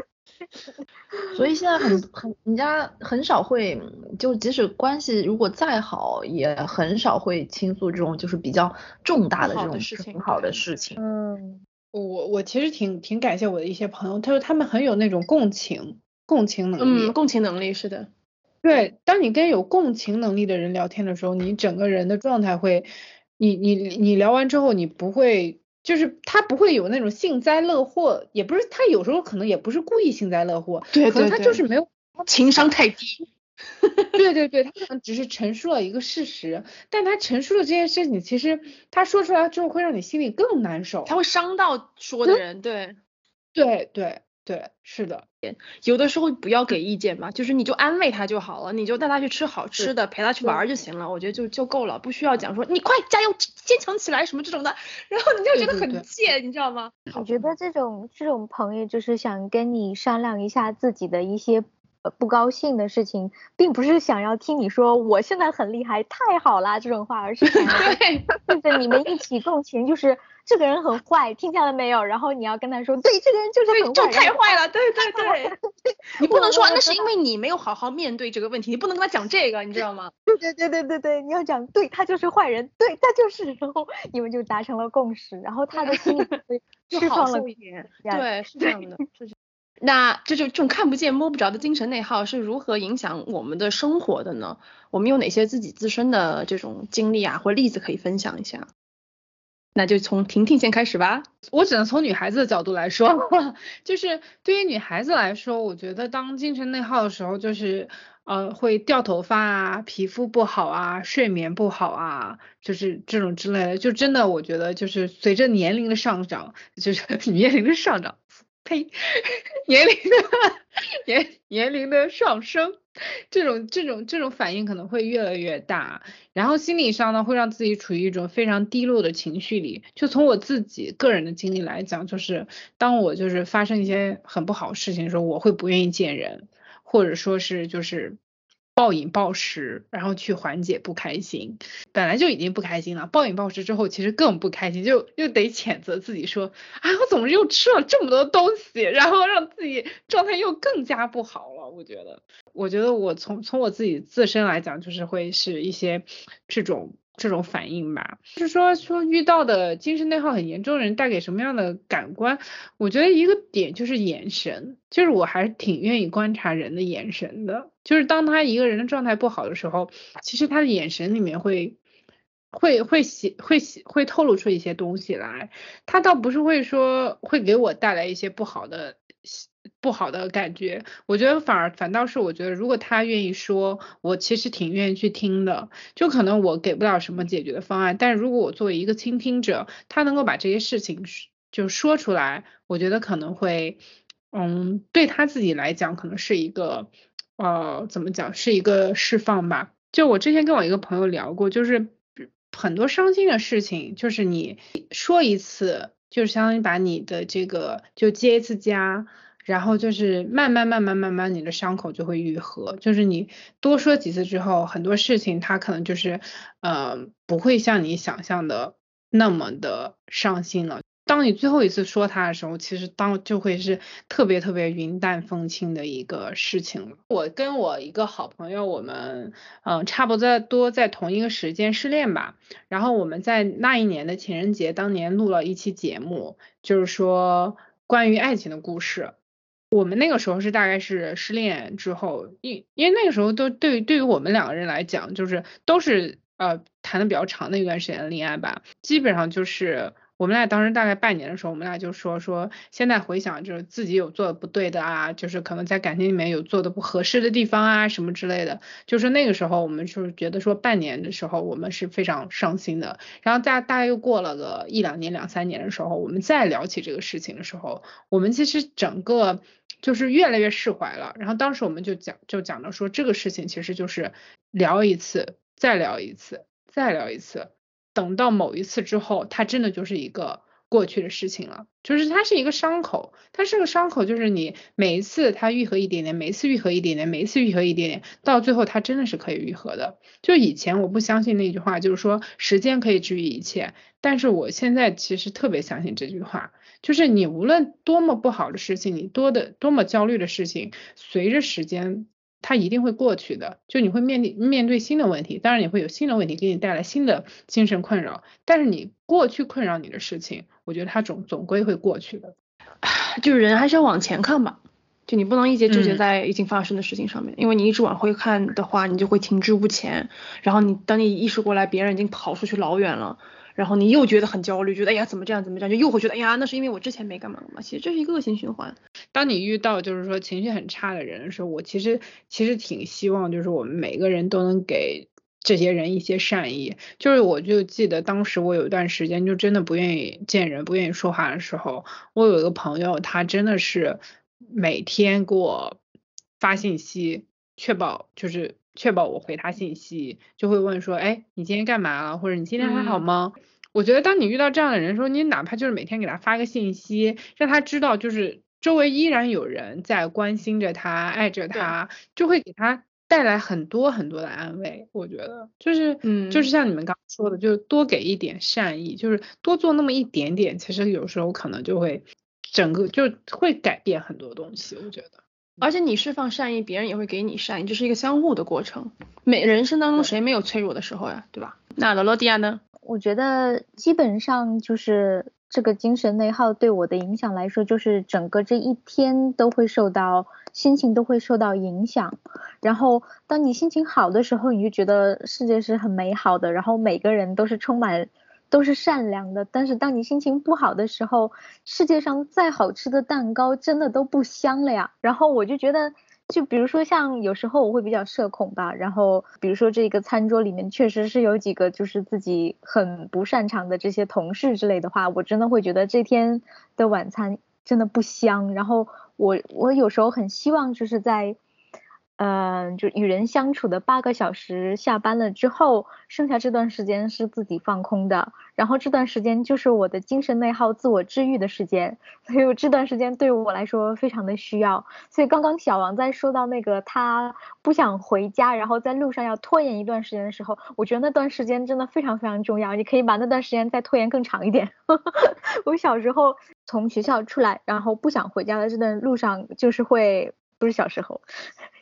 所以现在很很人家很少会，就即使关系如果再好，也很少会倾诉这种就是比较重大的这种很好的事情。嗯，我我其实挺挺感谢我的一些朋友，他说他们很有那种共情共情能力。嗯，共情能力是的。对，当你跟有共情能力的人聊天的时候，你整个人的状态会，你你你聊完之后，你不会，就是他不会有那种幸灾乐祸，也不是他有时候可能也不是故意幸灾乐祸，对可能他就是没有情商太低，对对对，他可能只是陈述了一个事实，但他陈述的这件事情，其实他说出来之后会让你心里更难受，他会伤到说的。人，对，对对。对，是的，有的时候不要给意见嘛，就是你就安慰他就好了，你就带他去吃好吃的，陪他去玩就行了，我觉得就就够了，不需要讲说你快加油坚强起来什么这种的，然后你就觉得很贱，你知道吗？我觉得这种这种朋友就是想跟你商量一下自己的一些呃不高兴的事情，并不是想要听你说我现在很厉害，太好啦这种话，而是想 跟着你们一起共情，就是。这个人很坏，听见了没有？然后你要跟他说，对，这个人就是很坏，太坏了，对 对对。你不能说那是因为你没有好好面对这个问题，你不能跟他讲这个，你知道吗？对对对对对对，你要讲，对他就是坏人，对他就是，然后你们就达成了共识，然后他的心里 释放了一点。对，是这样的。那这就这种看不见摸不着的精神内耗是如何影响我们的生活的呢？我们有哪些自己自身的这种经历啊或例子可以分享一下？那就从婷婷先开始吧。我只能从女孩子的角度来说，就是对于女孩子来说，我觉得当精神内耗的时候，就是呃会掉头发啊，皮肤不好啊，睡眠不好啊，就是这种之类的。就真的我觉得就是随着年龄的上涨，就是 年龄的上涨，嘿，年龄的年年龄的上升。这种这种这种反应可能会越来越大，然后心理上呢会让自己处于一种非常低落的情绪里。就从我自己个人的经历来讲，就是当我就是发生一些很不好的事情的时候，我会不愿意见人，或者说是就是。暴饮暴食，然后去缓解不开心，本来就已经不开心了，暴饮暴食之后其实更不开心，就又得谴责自己说，啊，我怎么又吃了这么多东西，然后让自己状态又更加不好了。我觉得，我觉得我从从我自己自身来讲，就是会是一些这种。这种反应吧，就是说说遇到的精神内耗很严重的人带给什么样的感官？我觉得一个点就是眼神，就是我还是挺愿意观察人的眼神的。就是当他一个人的状态不好的时候，其实他的眼神里面会会会写会写会透露出一些东西来。他倒不是会说会给我带来一些不好的。不好的感觉，我觉得反而反倒是我觉得，如果他愿意说，我其实挺愿意去听的。就可能我给不了什么解决的方案，但是如果我作为一个倾听者，他能够把这些事情就说出来，我觉得可能会，嗯，对他自己来讲，可能是一个，呃，怎么讲，是一个释放吧。就我之前跟我一个朋友聊过，就是。很多伤心的事情，就是你说一次，就相当于把你的这个就接一次痂，然后就是慢慢慢慢慢慢，你的伤口就会愈合。就是你多说几次之后，很多事情它可能就是呃不会像你想象的那么的伤心了。当你最后一次说他的时候，其实当就会是特别特别云淡风轻的一个事情了。我跟我一个好朋友，我们嗯差不多多在同一个时间失恋吧。然后我们在那一年的情人节当年录了一期节目，就是说关于爱情的故事。我们那个时候是大概是失恋之后，因因为那个时候都对对于我们两个人来讲，就是都是呃谈的比较长的一段时间的恋爱吧，基本上就是。我们俩当时大概半年的时候，我们俩就说说，现在回想就是自己有做的不对的啊，就是可能在感情里面有做的不合适的地方啊，什么之类的。就是那个时候，我们就是觉得说半年的时候，我们是非常伤心的。然后大大概又过了个一两年、两三年的时候，我们再聊起这个事情的时候，我们其实整个就是越来越释怀了。然后当时我们就讲就讲到说，这个事情其实就是聊一次，再聊一次，再聊一次。等到某一次之后，它真的就是一个过去的事情了，就是它是一个伤口，它是个伤口，就是你每一次它愈合一点点，每一次愈合一点点，每一次愈合一点点，到最后它真的是可以愈合的。就以前我不相信那句话，就是说时间可以治愈一切，但是我现在其实特别相信这句话，就是你无论多么不好的事情，你多的多么焦虑的事情，随着时间。它一定会过去的，就你会面临面对新的问题，当然也会有新的问题给你带来新的精神困扰。但是你过去困扰你的事情，我觉得它总总归会过去的。就是人还是要往前看吧，就你不能一直纠结在已经发生的事情上面，因为你一直往回看的话，你就会停滞不前。然后你等你意识过来，别人已经跑出去老远了。然后你又觉得很焦虑，觉得哎呀怎么这样怎么这样，就又会觉得哎呀那是因为我之前没干嘛嘛。其实这是一个恶性循环。当你遇到就是说情绪很差的人的时候，我其实其实挺希望就是我们每个人都能给这些人一些善意。就是我就记得当时我有一段时间就真的不愿意见人，不愿意说话的时候，我有一个朋友，他真的是每天给我发信息，确保就是确保我回他信息，就会问说哎你今天干嘛了，或者你今天还好吗？我觉得当你遇到这样的人的时候，你哪怕就是每天给他发个信息，让他知道就是周围依然有人在关心着他、爱着他，就会给他带来很多很多的安慰。我觉得就是，嗯，就是像你们刚刚说的，就是多给一点善意，就是多做那么一点点，其实有时候可能就会整个就会改变很多东西。我觉得，而且你释放善意，别人也会给你善意，这是一个相互的过程。每人生当中谁没有脆弱的时候呀，对吧？那罗罗迪亚呢？我觉得基本上就是这个精神内耗对我的影响来说，就是整个这一天都会受到心情都会受到影响。然后当你心情好的时候，你就觉得世界是很美好的，然后每个人都是充满都是善良的。但是当你心情不好的时候，世界上再好吃的蛋糕真的都不香了呀。然后我就觉得。就比如说像有时候我会比较社恐吧，然后比如说这个餐桌里面确实是有几个就是自己很不擅长的这些同事之类的话，我真的会觉得这天的晚餐真的不香。然后我我有时候很希望就是在。嗯，就与人相处的八个小时，下班了之后，剩下这段时间是自己放空的，然后这段时间就是我的精神内耗、自我治愈的时间，所以这段时间对我来说非常的需要。所以刚刚小王在说到那个他不想回家，然后在路上要拖延一段时间的时候，我觉得那段时间真的非常非常重要，你可以把那段时间再拖延更长一点。我小时候从学校出来，然后不想回家的这段路上，就是会不是小时候。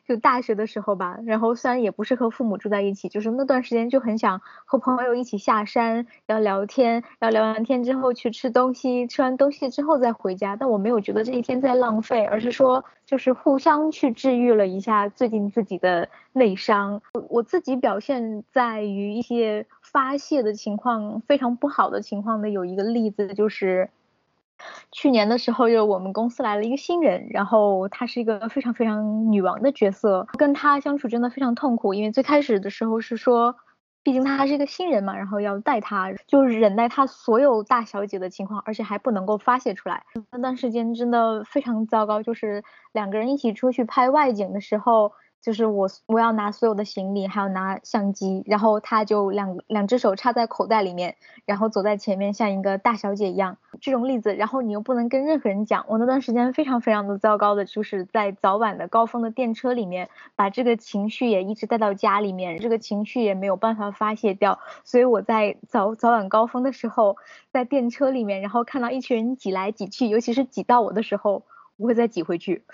就大学的时候吧，然后虽然也不是和父母住在一起，就是那段时间就很想和朋友一起下山，要聊天，要聊完天之后去吃东西，吃完东西之后再回家。但我没有觉得这一天在浪费，而是说就是互相去治愈了一下最近自己的内伤。我我自己表现在于一些发泄的情况非常不好的情况的有一个例子就是。去年的时候，就我们公司来了一个新人，然后她是一个非常非常女王的角色，跟她相处真的非常痛苦。因为最开始的时候是说，毕竟她还是一个新人嘛，然后要带她，就忍耐她所有大小姐的情况，而且还不能够发泄出来。那段时间真的非常糟糕，就是两个人一起出去拍外景的时候，就是我我要拿所有的行李，还要拿相机，然后他就两两只手插在口袋里面，然后走在前面，像一个大小姐一样。这种例子，然后你又不能跟任何人讲。我那段时间非常非常的糟糕的，就是在早晚的高峰的电车里面，把这个情绪也一直带到家里面，这个情绪也没有办法发泄掉。所以我在早早晚高峰的时候，在电车里面，然后看到一群人挤来挤去，尤其是挤到我的时候。我会再挤回去，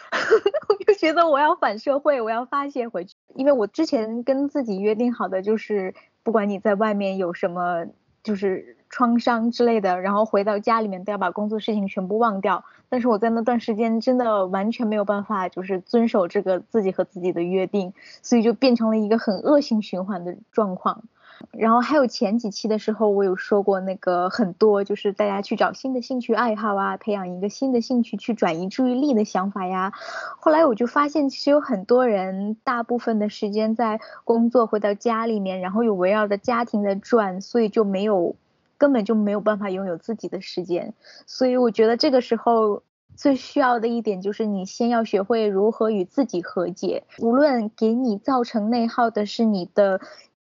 我 就觉得我要反社会，我要发泄回去。因为我之前跟自己约定好的就是，不管你在外面有什么就是创伤之类的，然后回到家里面都要把工作事情全部忘掉。但是我在那段时间真的完全没有办法，就是遵守这个自己和自己的约定，所以就变成了一个很恶性循环的状况。然后还有前几期的时候，我有说过那个很多就是大家去找新的兴趣爱好啊，培养一个新的兴趣去转移注意力的想法呀。后来我就发现，其实有很多人大部分的时间在工作，回到家里面，然后又围绕着家庭在转，所以就没有根本就没有办法拥有自己的时间。所以我觉得这个时候最需要的一点就是你先要学会如何与自己和解，无论给你造成内耗的是你的。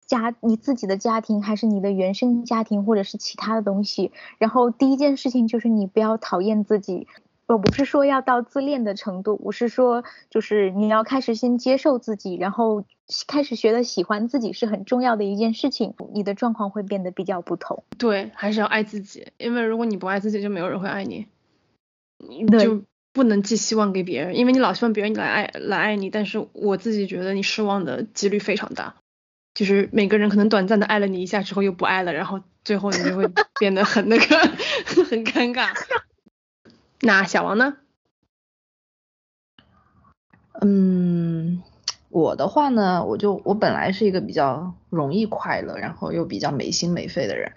家你自己的家庭，还是你的原生家庭，或者是其他的东西。然后第一件事情就是你不要讨厌自己，我不是说要到自恋的程度，我是说就是你要开始先接受自己，然后开始学的喜欢自己是很重要的一件事情，你的状况会变得比较不同。对，还是要爱自己，因为如果你不爱自己，就没有人会爱你，你就不能寄希望给别人，因为你老希望别人来爱来爱你，但是我自己觉得你失望的几率非常大。就是每个人可能短暂的爱了你一下之后又不爱了，然后最后你就会变得很那个 很尴尬。那小王呢？嗯，我的话呢，我就我本来是一个比较容易快乐，然后又比较没心没肺的人。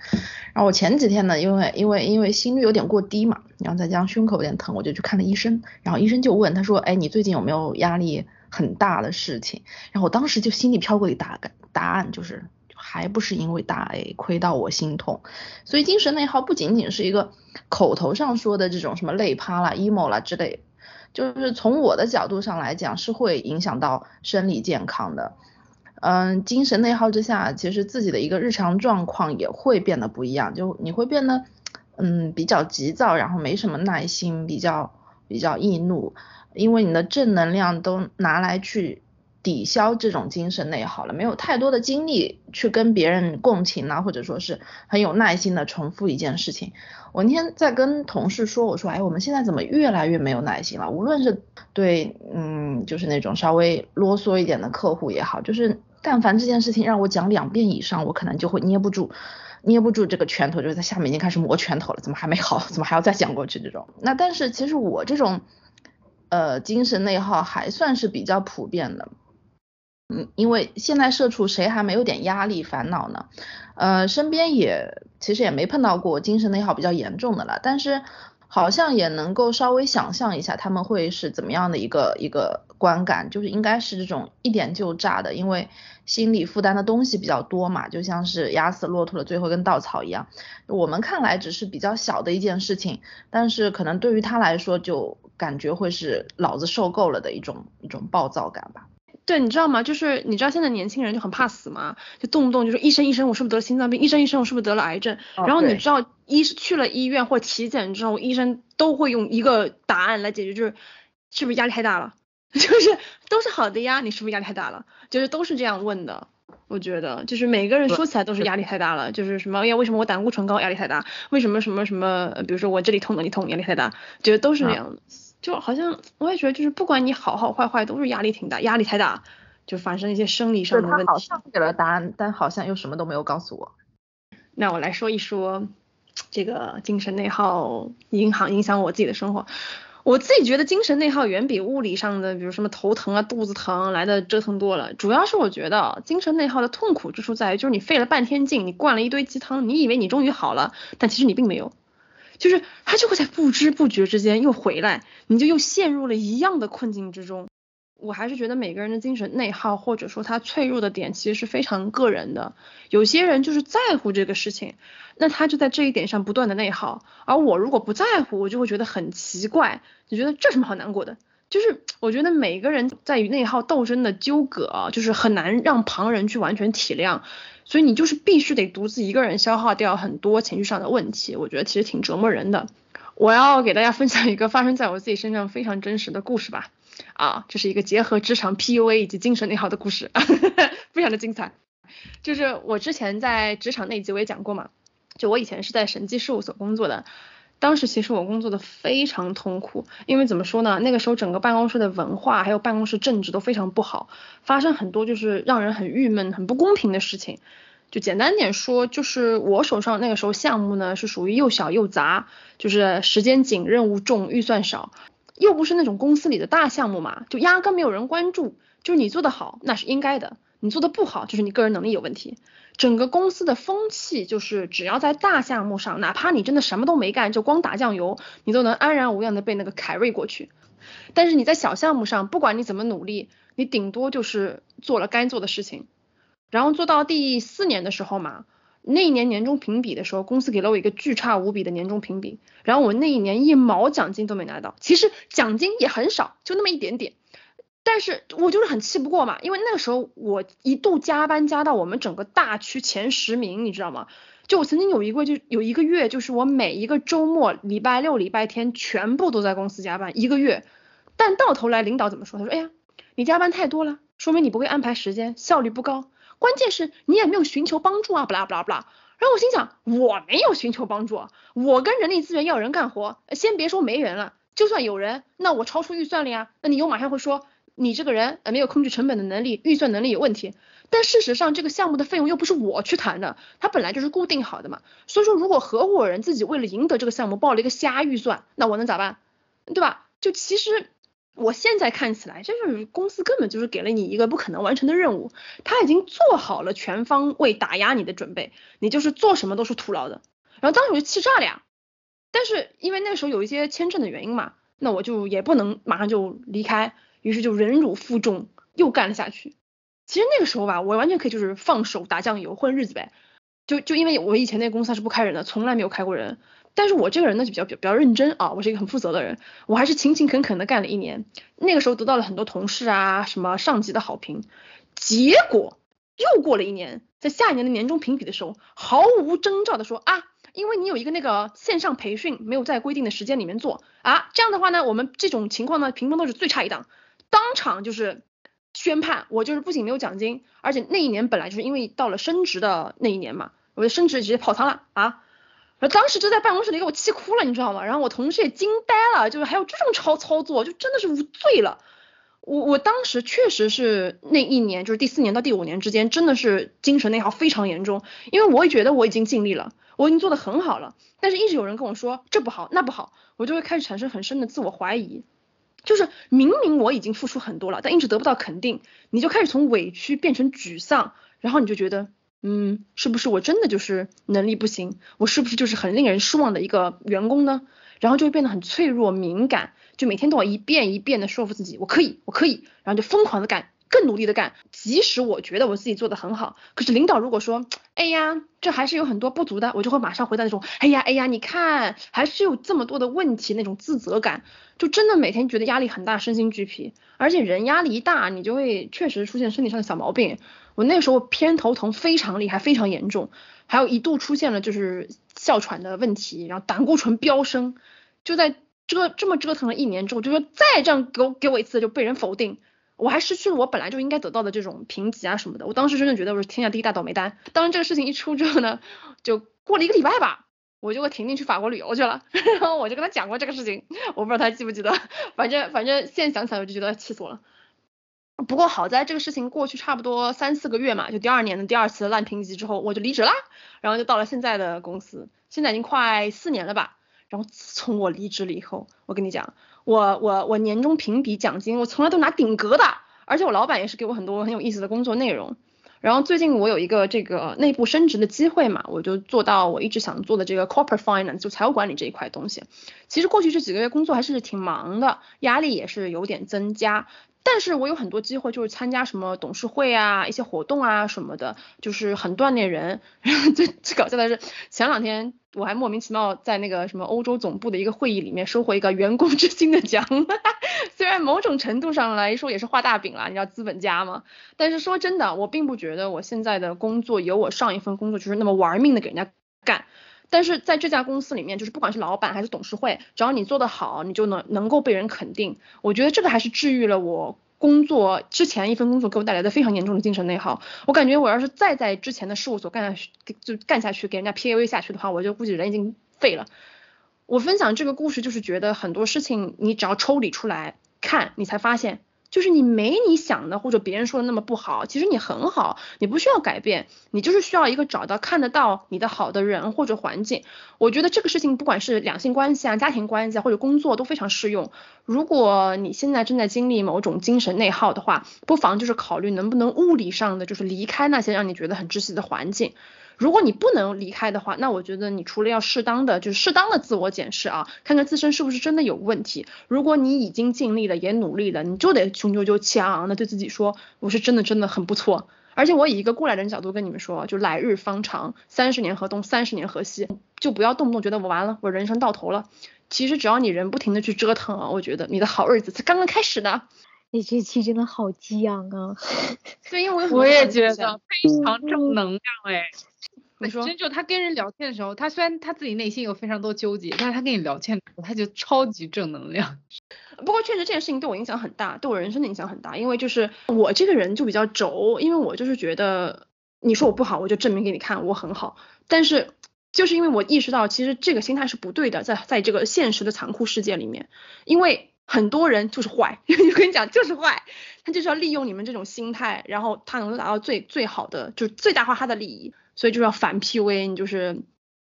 然后我前几天呢，因为因为因为心率有点过低嘛，然后再加上胸口有点疼，我就去看了医生。然后医生就问他说：“哎，你最近有没有压力很大的事情？”然后我当时就心里飘过一大概。答案就是还不是因为大 A 亏到我心痛，所以精神内耗不仅仅是一个口头上说的这种什么累趴啦、emo 啦之类，就是从我的角度上来讲是会影响到生理健康的。嗯，精神内耗之下，其实自己的一个日常状况也会变得不一样，就你会变得嗯比较急躁，然后没什么耐心，比较比较易怒，因为你的正能量都拿来去。抵消这种精神内耗了，没有太多的精力去跟别人共情啊，或者说是很有耐心的重复一件事情。我那天在跟同事说，我说，哎，我们现在怎么越来越没有耐心了？无论是对，嗯，就是那种稍微啰嗦一点的客户也好，就是但凡这件事情让我讲两遍以上，我可能就会捏不住，捏不住这个拳头，就是在下面已经开始磨拳头了，怎么还没好？怎么还要再讲过去？这种。那但是其实我这种，呃，精神内耗还算是比较普遍的。嗯，因为现在社畜谁还没有点压力烦恼呢？呃，身边也其实也没碰到过精神内耗比较严重的了，但是好像也能够稍微想象一下他们会是怎么样的一个一个观感，就是应该是这种一点就炸的，因为心理负担的东西比较多嘛，就像是压死骆驼的最后一根稻草一样。我们看来只是比较小的一件事情，但是可能对于他来说就感觉会是老子受够了的一种一种暴躁感吧。对，你知道吗？就是你知道现在年轻人就很怕死嘛，就动不动就说医生医生，我是不是得了心脏病？医生医生，我是不是得了癌症？然后你知道医去了医院或体检之后，医生都会用一个答案来解决，就是是不是压力太大了？就是都是好的呀，你是不是压力太大了？就是都是这样问的。我觉得就是每个人说起来都是压力太大了，就是什么呀？为什么我胆固醇高？压力太大？为什么什么什么？比如说我这里痛那里痛，压力太大？觉得都是这样的。就好像我也觉得，就是不管你好好坏坏，都是压力挺大，压力太大，就发生一些生理上的问题。他好像给了答案，但好像又什么都没有告诉我。那我来说一说这个精神内耗影响影响我自己的生活。我自己觉得精神内耗远比物理上的，比如什么头疼啊、肚子疼来的折腾多了。主要是我觉得精神内耗的痛苦之处在于，就是你费了半天劲，你灌了一堆鸡汤，你以为你终于好了，但其实你并没有。就是他就会在不知不觉之间又回来，你就又陷入了一样的困境之中。我还是觉得每个人的精神内耗或者说他脆弱的点其实是非常个人的。有些人就是在乎这个事情，那他就在这一点上不断的内耗。而我如果不在乎，我就会觉得很奇怪，就觉得这什么好难过的，就是我觉得每个人在与内耗斗争的纠葛啊，就是很难让旁人去完全体谅，所以你就是必须得独自一个人消耗掉很多情绪上的问题，我觉得其实挺折磨人的。我要给大家分享一个发生在我自己身上非常真实的故事吧，啊，这是一个结合职场 PUA 以及精神内耗的故事，非常的精彩。就是我之前在职场那集我也讲过嘛，就我以前是在审计事务所工作的。当时其实我工作的非常痛苦，因为怎么说呢？那个时候整个办公室的文化还有办公室政治都非常不好，发生很多就是让人很郁闷、很不公平的事情。就简单点说，就是我手上那个时候项目呢是属于又小又杂，就是时间紧、任务重、预算少，又不是那种公司里的大项目嘛，就压根没有人关注。就是你做的好那是应该的，你做的不好就是你个人能力有问题。整个公司的风气就是，只要在大项目上，哪怕你真的什么都没干，就光打酱油，你都能安然无恙的被那个凯瑞过去。但是你在小项目上，不管你怎么努力，你顶多就是做了该做的事情。然后做到第四年的时候嘛，那一年年终评比的时候，公司给了我一个巨差无比的年终评比，然后我那一年一毛奖金都没拿到，其实奖金也很少，就那么一点点。但是我就是很气不过嘛，因为那个时候我一度加班加到我们整个大区前十名，你知道吗？就我曾经有一个就有一个月，就是我每一个周末、礼拜六、礼拜天全部都在公司加班一个月。但到头来领导怎么说？他说：“哎呀，你加班太多了，说明你不会安排时间，效率不高。关键是你也没有寻求帮助啊，不啦不啦不啦。”然后我心想，我没有寻求帮助，我跟人力资源要人干活，先别说没人了，就算有人，那我超出预算了呀，那你又马上会说。你这个人呃没有控制成本的能力，预算能力有问题。但事实上，这个项目的费用又不是我去谈的，它本来就是固定好的嘛。所以说，如果合伙人自己为了赢得这个项目报了一个瞎预算，那我能咋办？对吧？就其实我现在看起来，这就是公司根本就是给了你一个不可能完成的任务，他已经做好了全方位打压你的准备，你就是做什么都是徒劳的。然后当时我就气炸了呀。但是因为那时候有一些签证的原因嘛，那我就也不能马上就离开。于是就忍辱负重，又干了下去。其实那个时候吧，我完全可以就是放手打酱油混日子呗。就就因为我以前那个公司它是不开人的，从来没有开过人。但是我这个人呢就比较比较认真啊，我是一个很负责的人，我还是勤勤恳恳的干了一年。那个时候得到了很多同事啊什么上级的好评。结果又过了一年，在下一年的年终评比的时候，毫无征兆的说啊。因为你有一个那个线上培训没有在规定的时间里面做啊，这样的话呢，我们这种情况呢，评分都是最差一档，当场就是宣判，我就是不仅没有奖金，而且那一年本来就是因为到了升职的那一年嘛，我的升职直接泡汤了啊，然当时就在办公室里给我气哭了，你知道吗？然后我同事也惊呆了，就是还有这种超操作，就真的是无罪了。我我当时确实是那一年，就是第四年到第五年之间，真的是精神内耗非常严重，因为我也觉得我已经尽力了。我已经做得很好了，但是一直有人跟我说这不好那不好，我就会开始产生很深的自我怀疑，就是明明我已经付出很多了，但一直得不到肯定，你就开始从委屈变成沮丧，然后你就觉得，嗯，是不是我真的就是能力不行？我是不是就是很令人失望的一个员工呢？然后就会变得很脆弱敏感，就每天都要一遍一遍的说服自己，我可以，我可以，然后就疯狂的干。更努力的干，即使我觉得我自己做的很好，可是领导如果说，哎呀，这还是有很多不足的，我就会马上回到那种，哎呀，哎呀，你看还是有这么多的问题，那种自责感，就真的每天觉得压力很大，身心俱疲，而且人压力一大，你就会确实出现身体上的小毛病。我那时候偏头疼非常厉害，非常严重，还有一度出现了就是哮喘的问题，然后胆固醇飙升，就在折这么折腾了一年之后，就说再这样给我给我一次就被人否定。我还失去了我本来就应该得到的这种评级啊什么的，我当时真的觉得我是天下第一大倒霉蛋。当然这个事情一出之后呢，就过了一个礼拜吧，我就和婷婷去法国旅游去了，然后我就跟他讲过这个事情，我不知道他记不记得，反正反正现在想起来我就觉得气死我了。不过好在这个事情过去差不多三四个月嘛，就第二年的第二次烂评级之后，我就离职啦，然后就到了现在的公司，现在已经快四年了吧。然后自从我离职了以后，我跟你讲。我我我年终评比奖金，我从来都拿顶格的，而且我老板也是给我很多很有意思的工作内容。然后最近我有一个这个内部升职的机会嘛，我就做到我一直想做的这个 corporate finance，就财务管理这一块东西。其实过去这几个月工作还是挺忙的，压力也是有点增加。但是我有很多机会，就是参加什么董事会啊、一些活动啊什么的，就是很锻炼人。然后最最搞笑的是，前两天我还莫名其妙在那个什么欧洲总部的一个会议里面收获一个员工之星的奖，虽然某种程度上来说也是画大饼了，你知道资本家嘛。但是说真的，我并不觉得我现在的工作有我上一份工作就是那么玩命的给人家干。但是在这家公司里面，就是不管是老板还是董事会，只要你做得好，你就能能够被人肯定。我觉得这个还是治愈了我工作之前一份工作给我带来的非常严重的精神内耗。我感觉我要是再在之前的事务所干下去，就干下去给人家 PAV 下去的话，我就估计人已经废了。我分享这个故事，就是觉得很多事情你只要抽离出来看，你才发现。就是你没你想的或者别人说的那么不好，其实你很好，你不需要改变，你就是需要一个找到看得到你的好的人或者环境。我觉得这个事情不管是两性关系啊、家庭关系啊或者工作都非常适用。如果你现在正在经历某种精神内耗的话，不妨就是考虑能不能物理上的就是离开那些让你觉得很窒息的环境。如果你不能离开的话，那我觉得你除了要适当的，就是适当的自我检视啊，看看自身是不是真的有问题。如果你已经尽力了，也努力了，你就得雄赳赳气昂昂的对自己说，我是真的真的很不错。而且我以一个过来人角度跟你们说，就来日方长，三十年河东，三十年河西，就不要动不动觉得我完了，我人生到头了。其实只要你人不停的去折腾啊，我觉得你的好日子才刚刚开始呢。你这期真的好激昂啊！对，因为我也觉得非常正能量哎。你说，真就他跟人聊天的时候，他虽然他自己内心有非常多纠结，但是他跟你聊天的时候，他就超级正能量。不过确实这件事情对我影响很大，对我人生的影响很大，因为就是我这个人就比较轴，因为我就是觉得你说我不好，我就证明给你看我很好。但是就是因为我意识到，其实这个心态是不对的，在在这个现实的残酷世界里面，因为很多人就是坏，我跟你讲就是坏，他就是要利用你们这种心态，然后他能够达到最最好的，就是最大化他的利益。所以就是要反 PUA，你就是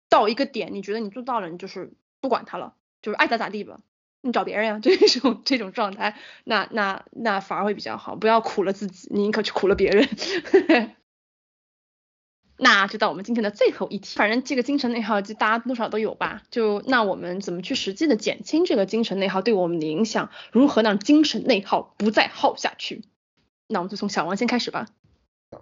到一个点，你觉得你做到了，你就是不管他了，就是爱咋咋地吧，你找别人呀，这种这种状态，那那那反而会比较好，不要苦了自己，宁可去苦了别人。那就到我们今天的最后一题，反正这个精神内耗，就大家多少都有吧，就那我们怎么去实际的减轻这个精神内耗对我们的影响？如何让精神内耗不再耗下去？那我们就从小王先开始吧。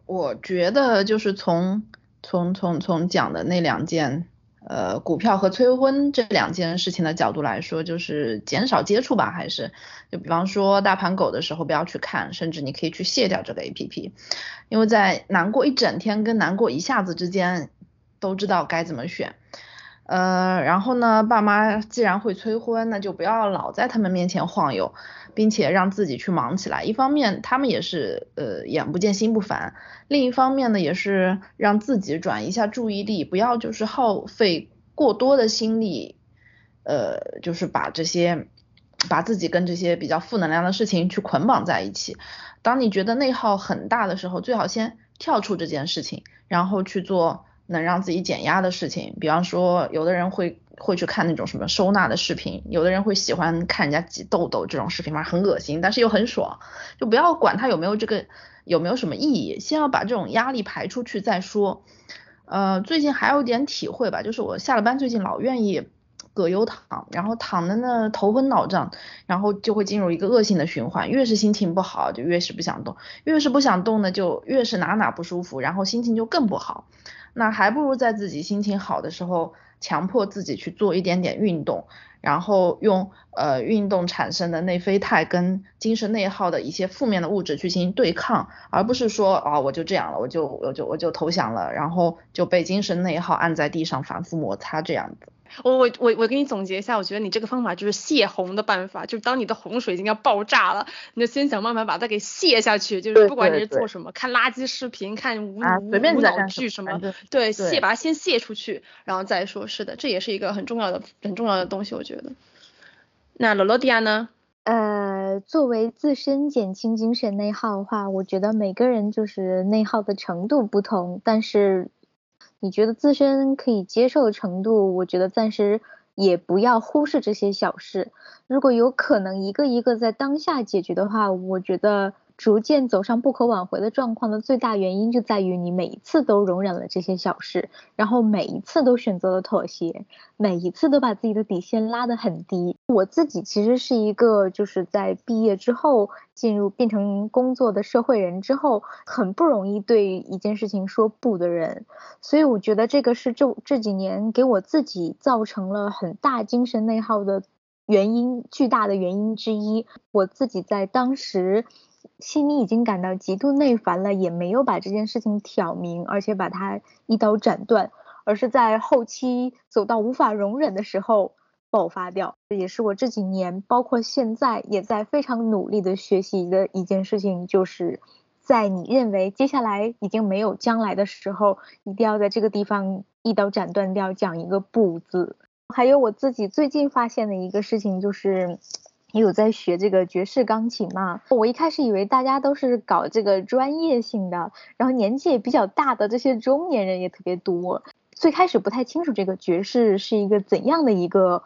我觉得就是从。从从从讲的那两件，呃，股票和催婚这两件事情的角度来说，就是减少接触吧，还是就比方说大盘狗的时候不要去看，甚至你可以去卸掉这个 A P P，因为在难过一整天跟难过一下子之间，都知道该怎么选。呃，然后呢，爸妈既然会催婚，那就不要老在他们面前晃悠，并且让自己去忙起来。一方面，他们也是呃眼不见心不烦；另一方面呢，也是让自己转移一下注意力，不要就是耗费过多的心力，呃，就是把这些把自己跟这些比较负能量的事情去捆绑在一起。当你觉得内耗很大的时候，最好先跳出这件事情，然后去做。能让自己减压的事情，比方说，有的人会会去看那种什么收纳的视频，有的人会喜欢看人家挤痘痘这种视频嘛，很恶心，但是又很爽，就不要管它有没有这个有没有什么意义，先要把这种压力排出去再说。呃，最近还有点体会吧，就是我下了班最近老愿意葛优躺，然后躺的呢头昏脑胀，然后就会进入一个恶性的循环，越是心情不好就越是不想动，越是不想动呢就越是哪哪不舒服，然后心情就更不好。那还不如在自己心情好的时候，强迫自己去做一点点运动，然后用呃运动产生的内啡肽跟精神内耗的一些负面的物质去进行对抗，而不是说啊我就这样了，我就我就我就投降了，然后就被精神内耗按在地上反复摩擦这样子。我我我我给你总结一下，我觉得你这个方法就是泄洪的办法，就是当你的洪水已经要爆炸了，你就先想办法把它给泄下去，就是不管你是做什么，看垃圾视频，看无无脑剧什么，对，泄把它先泄出去，然后再说。是的，这也是一个很重要的很重要的东西，我觉得。那罗罗迪亚呢？呃，作为自身减轻精神内耗的话，我觉得每个人就是内耗的程度不同，但是。你觉得自身可以接受的程度，我觉得暂时也不要忽视这些小事。如果有可能一个一个在当下解决的话，我觉得。逐渐走上不可挽回的状况的最大原因就在于你每一次都容忍了这些小事，然后每一次都选择了妥协，每一次都把自己的底线拉得很低。我自己其实是一个就是在毕业之后进入变成工作的社会人之后，很不容易对一件事情说不的人，所以我觉得这个是这这几年给我自己造成了很大精神内耗的原因巨大的原因之一。我自己在当时心里已经感到极度内烦了，也没有把这件事情挑明，而且把它一刀斩断，而是在后期走到无法容忍的时候爆发掉。这也是我这几年，包括现在也在非常努力的学习的一件事情，就是在你认为接下来已经没有将来的时候，一定要在这个地方一刀斩断掉，讲一个不字。还有我自己最近发现的一个事情，就是有在学这个爵士钢琴嘛。我一开始以为大家都是搞这个专业性的，然后年纪也比较大的这些中年人也特别多。最开始不太清楚这个爵士是一个怎样的一个，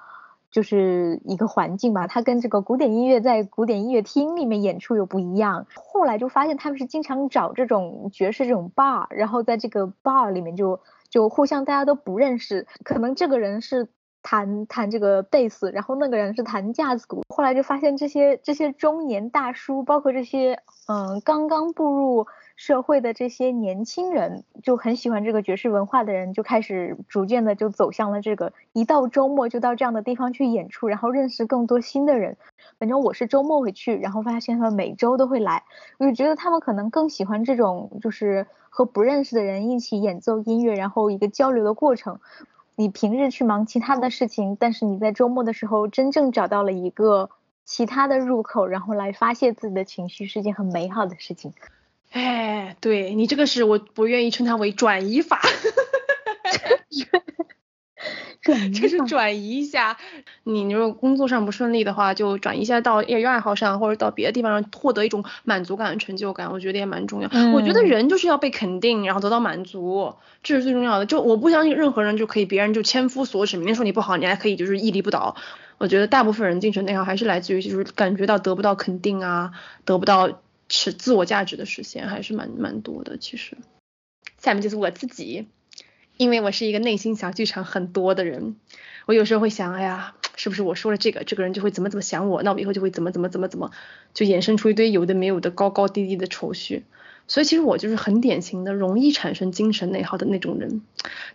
就是一个环境吧。它跟这个古典音乐在古典音乐厅里面演出又不一样。后来就发现他们是经常找这种爵士这种 bar，然后在这个 bar 里面就就互相大家都不认识，可能这个人是。弹弹这个贝斯，然后那个人是弹架子鼓。后来就发现这些这些中年大叔，包括这些嗯刚刚步入社会的这些年轻人，就很喜欢这个爵士文化的人，就开始逐渐的就走向了这个一到周末就到这样的地方去演出，然后认识更多新的人。反正我是周末会去，然后发现他们每周都会来，我就觉得他们可能更喜欢这种就是和不认识的人一起演奏音乐，然后一个交流的过程。你平日去忙其他的事情，但是你在周末的时候真正找到了一个其他的入口，然后来发泄自己的情绪，是件很美好的事情。哎，对你这个是我不愿意称它为转移法。就是转移一下，你如果工作上不顺利的话，就转移一下到业余爱好上，或者到别的地方上获得一种满足感、成就感，我觉得也蛮重要。我觉得人就是要被肯定，然后得到满足，这是最重要的。就我不相信任何人就可以别人就千夫所指，明天说你不好，你还可以就是屹立不倒。我觉得大部分人精神内耗还是来自于就是感觉到得不到肯定啊，得不到是自我价值的实现，还是蛮蛮多的。其实，下面就是我自己。因为我是一个内心小剧场很多的人，我有时候会想，哎呀，是不是我说了这个，这个人就会怎么怎么想我，那我以后就会怎么怎么怎么怎么，就衍生出一堆有的没有的高高低低的愁绪。所以其实我就是很典型的容易产生精神内耗的那种人。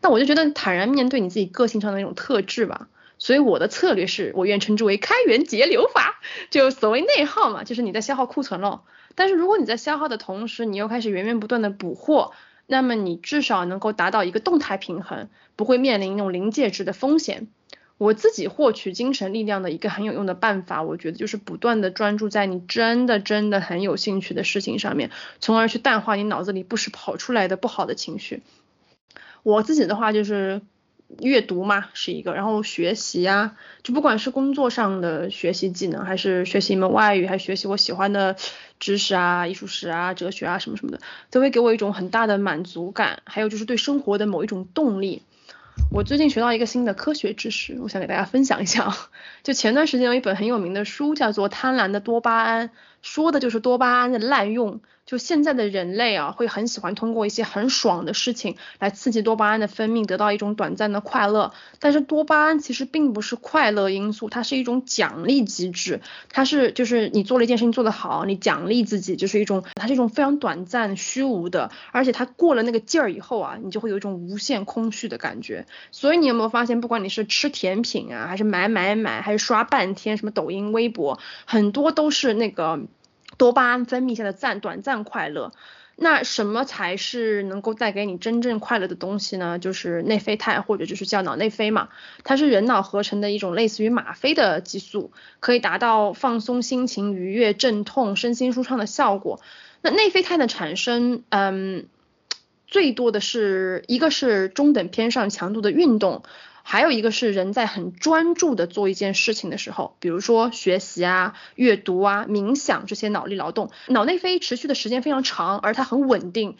那我就觉得坦然面对你自己个性上的那种特质吧。所以我的策略是我愿称之为开源节流法，就所谓内耗嘛，就是你在消耗库存了。但是如果你在消耗的同时，你又开始源源不断的补货。那么你至少能够达到一个动态平衡，不会面临那种临界值的风险。我自己获取精神力量的一个很有用的办法，我觉得就是不断的专注在你真的真的很有兴趣的事情上面，从而去淡化你脑子里不时跑出来的不好的情绪。我自己的话就是。阅读嘛是一个，然后学习呀，就不管是工作上的学习技能，还是学习一门外语，还是学习我喜欢的知识啊、艺术史啊、哲学啊什么什么的，都会给我一种很大的满足感，还有就是对生活的某一种动力。我最近学到一个新的科学知识，我想给大家分享一下。就前段时间有一本很有名的书叫做《贪婪的多巴胺》，说的就是多巴胺的滥用。就现在的人类啊，会很喜欢通过一些很爽的事情来刺激多巴胺的分泌，得到一种短暂的快乐。但是多巴胺其实并不是快乐因素，它是一种奖励机制。它是就是你做了一件事情做得好，你奖励自己，就是一种它是一种非常短暂虚无的，而且它过了那个劲儿以后啊，你就会有一种无限空虚的感觉。所以你有没有发现，不管你是吃甜品啊，还是买买买，还是刷半天什么抖音、微博，很多都是那个。多巴胺分泌下的暂短暂快乐，那什么才是能够带给你真正快乐的东西呢？就是内啡肽或者就是叫脑内啡嘛，它是人脑合成的一种类似于吗啡的激素，可以达到放松心情、愉悦、镇痛、身心舒畅的效果。那内啡肽的产生，嗯，最多的是一个是中等偏上强度的运动。还有一个是人在很专注的做一件事情的时候，比如说学习啊、阅读啊、冥想这些脑力劳动，脑内啡持续的时间非常长，而它很稳定，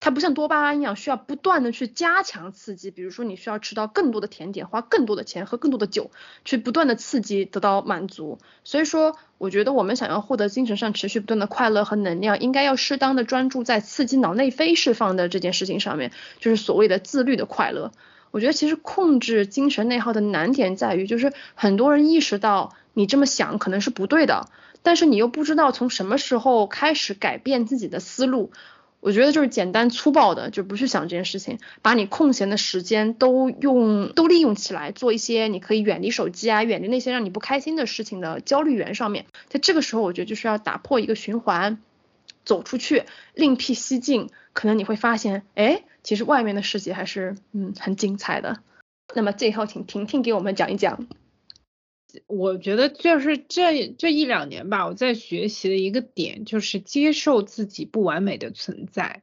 它不像多巴胺一样需要不断的去加强刺激，比如说你需要吃到更多的甜点，花更多的钱，喝更多的酒，去不断的刺激得到满足。所以说，我觉得我们想要获得精神上持续不断的快乐和能量，应该要适当的专注在刺激脑内啡释放的这件事情上面，就是所谓的自律的快乐。我觉得其实控制精神内耗的难点在于，就是很多人意识到你这么想可能是不对的，但是你又不知道从什么时候开始改变自己的思路。我觉得就是简单粗暴的，就不去想这件事情，把你空闲的时间都用都利用起来，做一些你可以远离手机啊，远离那些让你不开心的事情的焦虑源上面。在这个时候，我觉得就是要打破一个循环，走出去，另辟蹊径，可能你会发现，哎，其实外面的世界还是嗯很精彩的。那么最后，请婷婷给我们讲一讲。我觉得就是这这一两年吧，我在学习的一个点就是接受自己不完美的存在。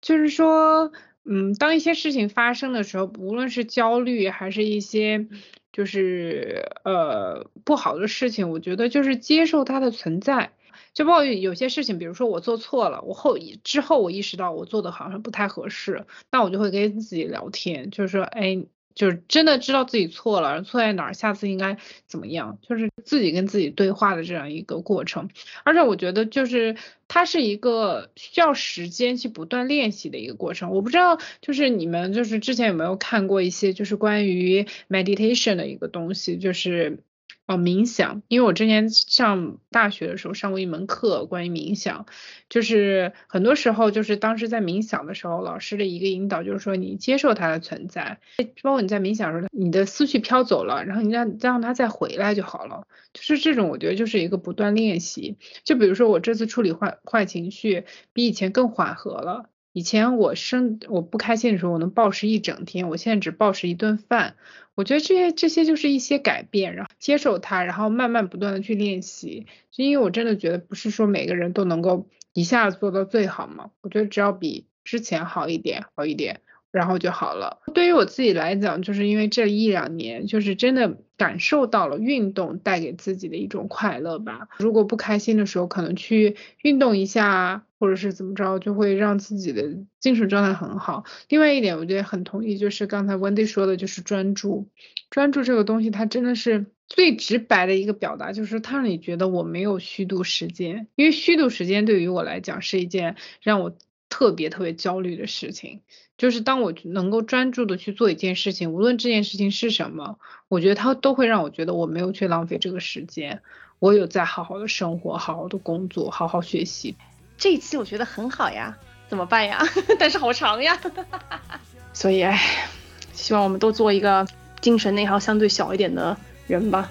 就是说，嗯，当一些事情发生的时候，无论是焦虑还是一些就是呃不好的事情，我觉得就是接受它的存在。就包括有些事情，比如说我做错了，我后之后我意识到我做的好像不太合适，那我就会跟自己聊天，就是说，哎。就是真的知道自己错了，错在哪儿，下次应该怎么样，就是自己跟自己对话的这样一个过程。而且我觉得，就是它是一个需要时间去不断练习的一个过程。我不知道，就是你们就是之前有没有看过一些就是关于 meditation 的一个东西，就是。哦，冥想，因为我之前上大学的时候上过一门课关于冥想，就是很多时候就是当时在冥想的时候，老师的一个引导就是说你接受它的存在，包括你在冥想的时候，你的思绪飘走了，然后你让让它再回来就好了，就是这种我觉得就是一个不断练习。就比如说我这次处理坏坏情绪比以前更缓和了。以前我生我不开心的时候，我能暴食一整天，我现在只暴食一顿饭。我觉得这些这些就是一些改变，然后接受它，然后慢慢不断的去练习。就因为我真的觉得不是说每个人都能够一下子做到最好嘛。我觉得只要比之前好一点，好一点。然后就好了。对于我自己来讲，就是因为这一两年，就是真的感受到了运动带给自己的一种快乐吧。如果不开心的时候，可能去运动一下，或者是怎么着，就会让自己的精神状态很好。另外一点，我觉得很同意，就是刚才 Wendy 说的，就是专注。专注这个东西，它真的是最直白的一个表达，就是它让你觉得我没有虚度时间。因为虚度时间对于我来讲是一件让我特别特别焦虑的事情。就是当我能够专注的去做一件事情，无论这件事情是什么，我觉得它都会让我觉得我没有去浪费这个时间，我有在好好的生活，好好的工作，好好学习。这一期我觉得很好呀，怎么办呀？但是好长呀，所以唉，希望我们都做一个精神内耗相对小一点的人吧。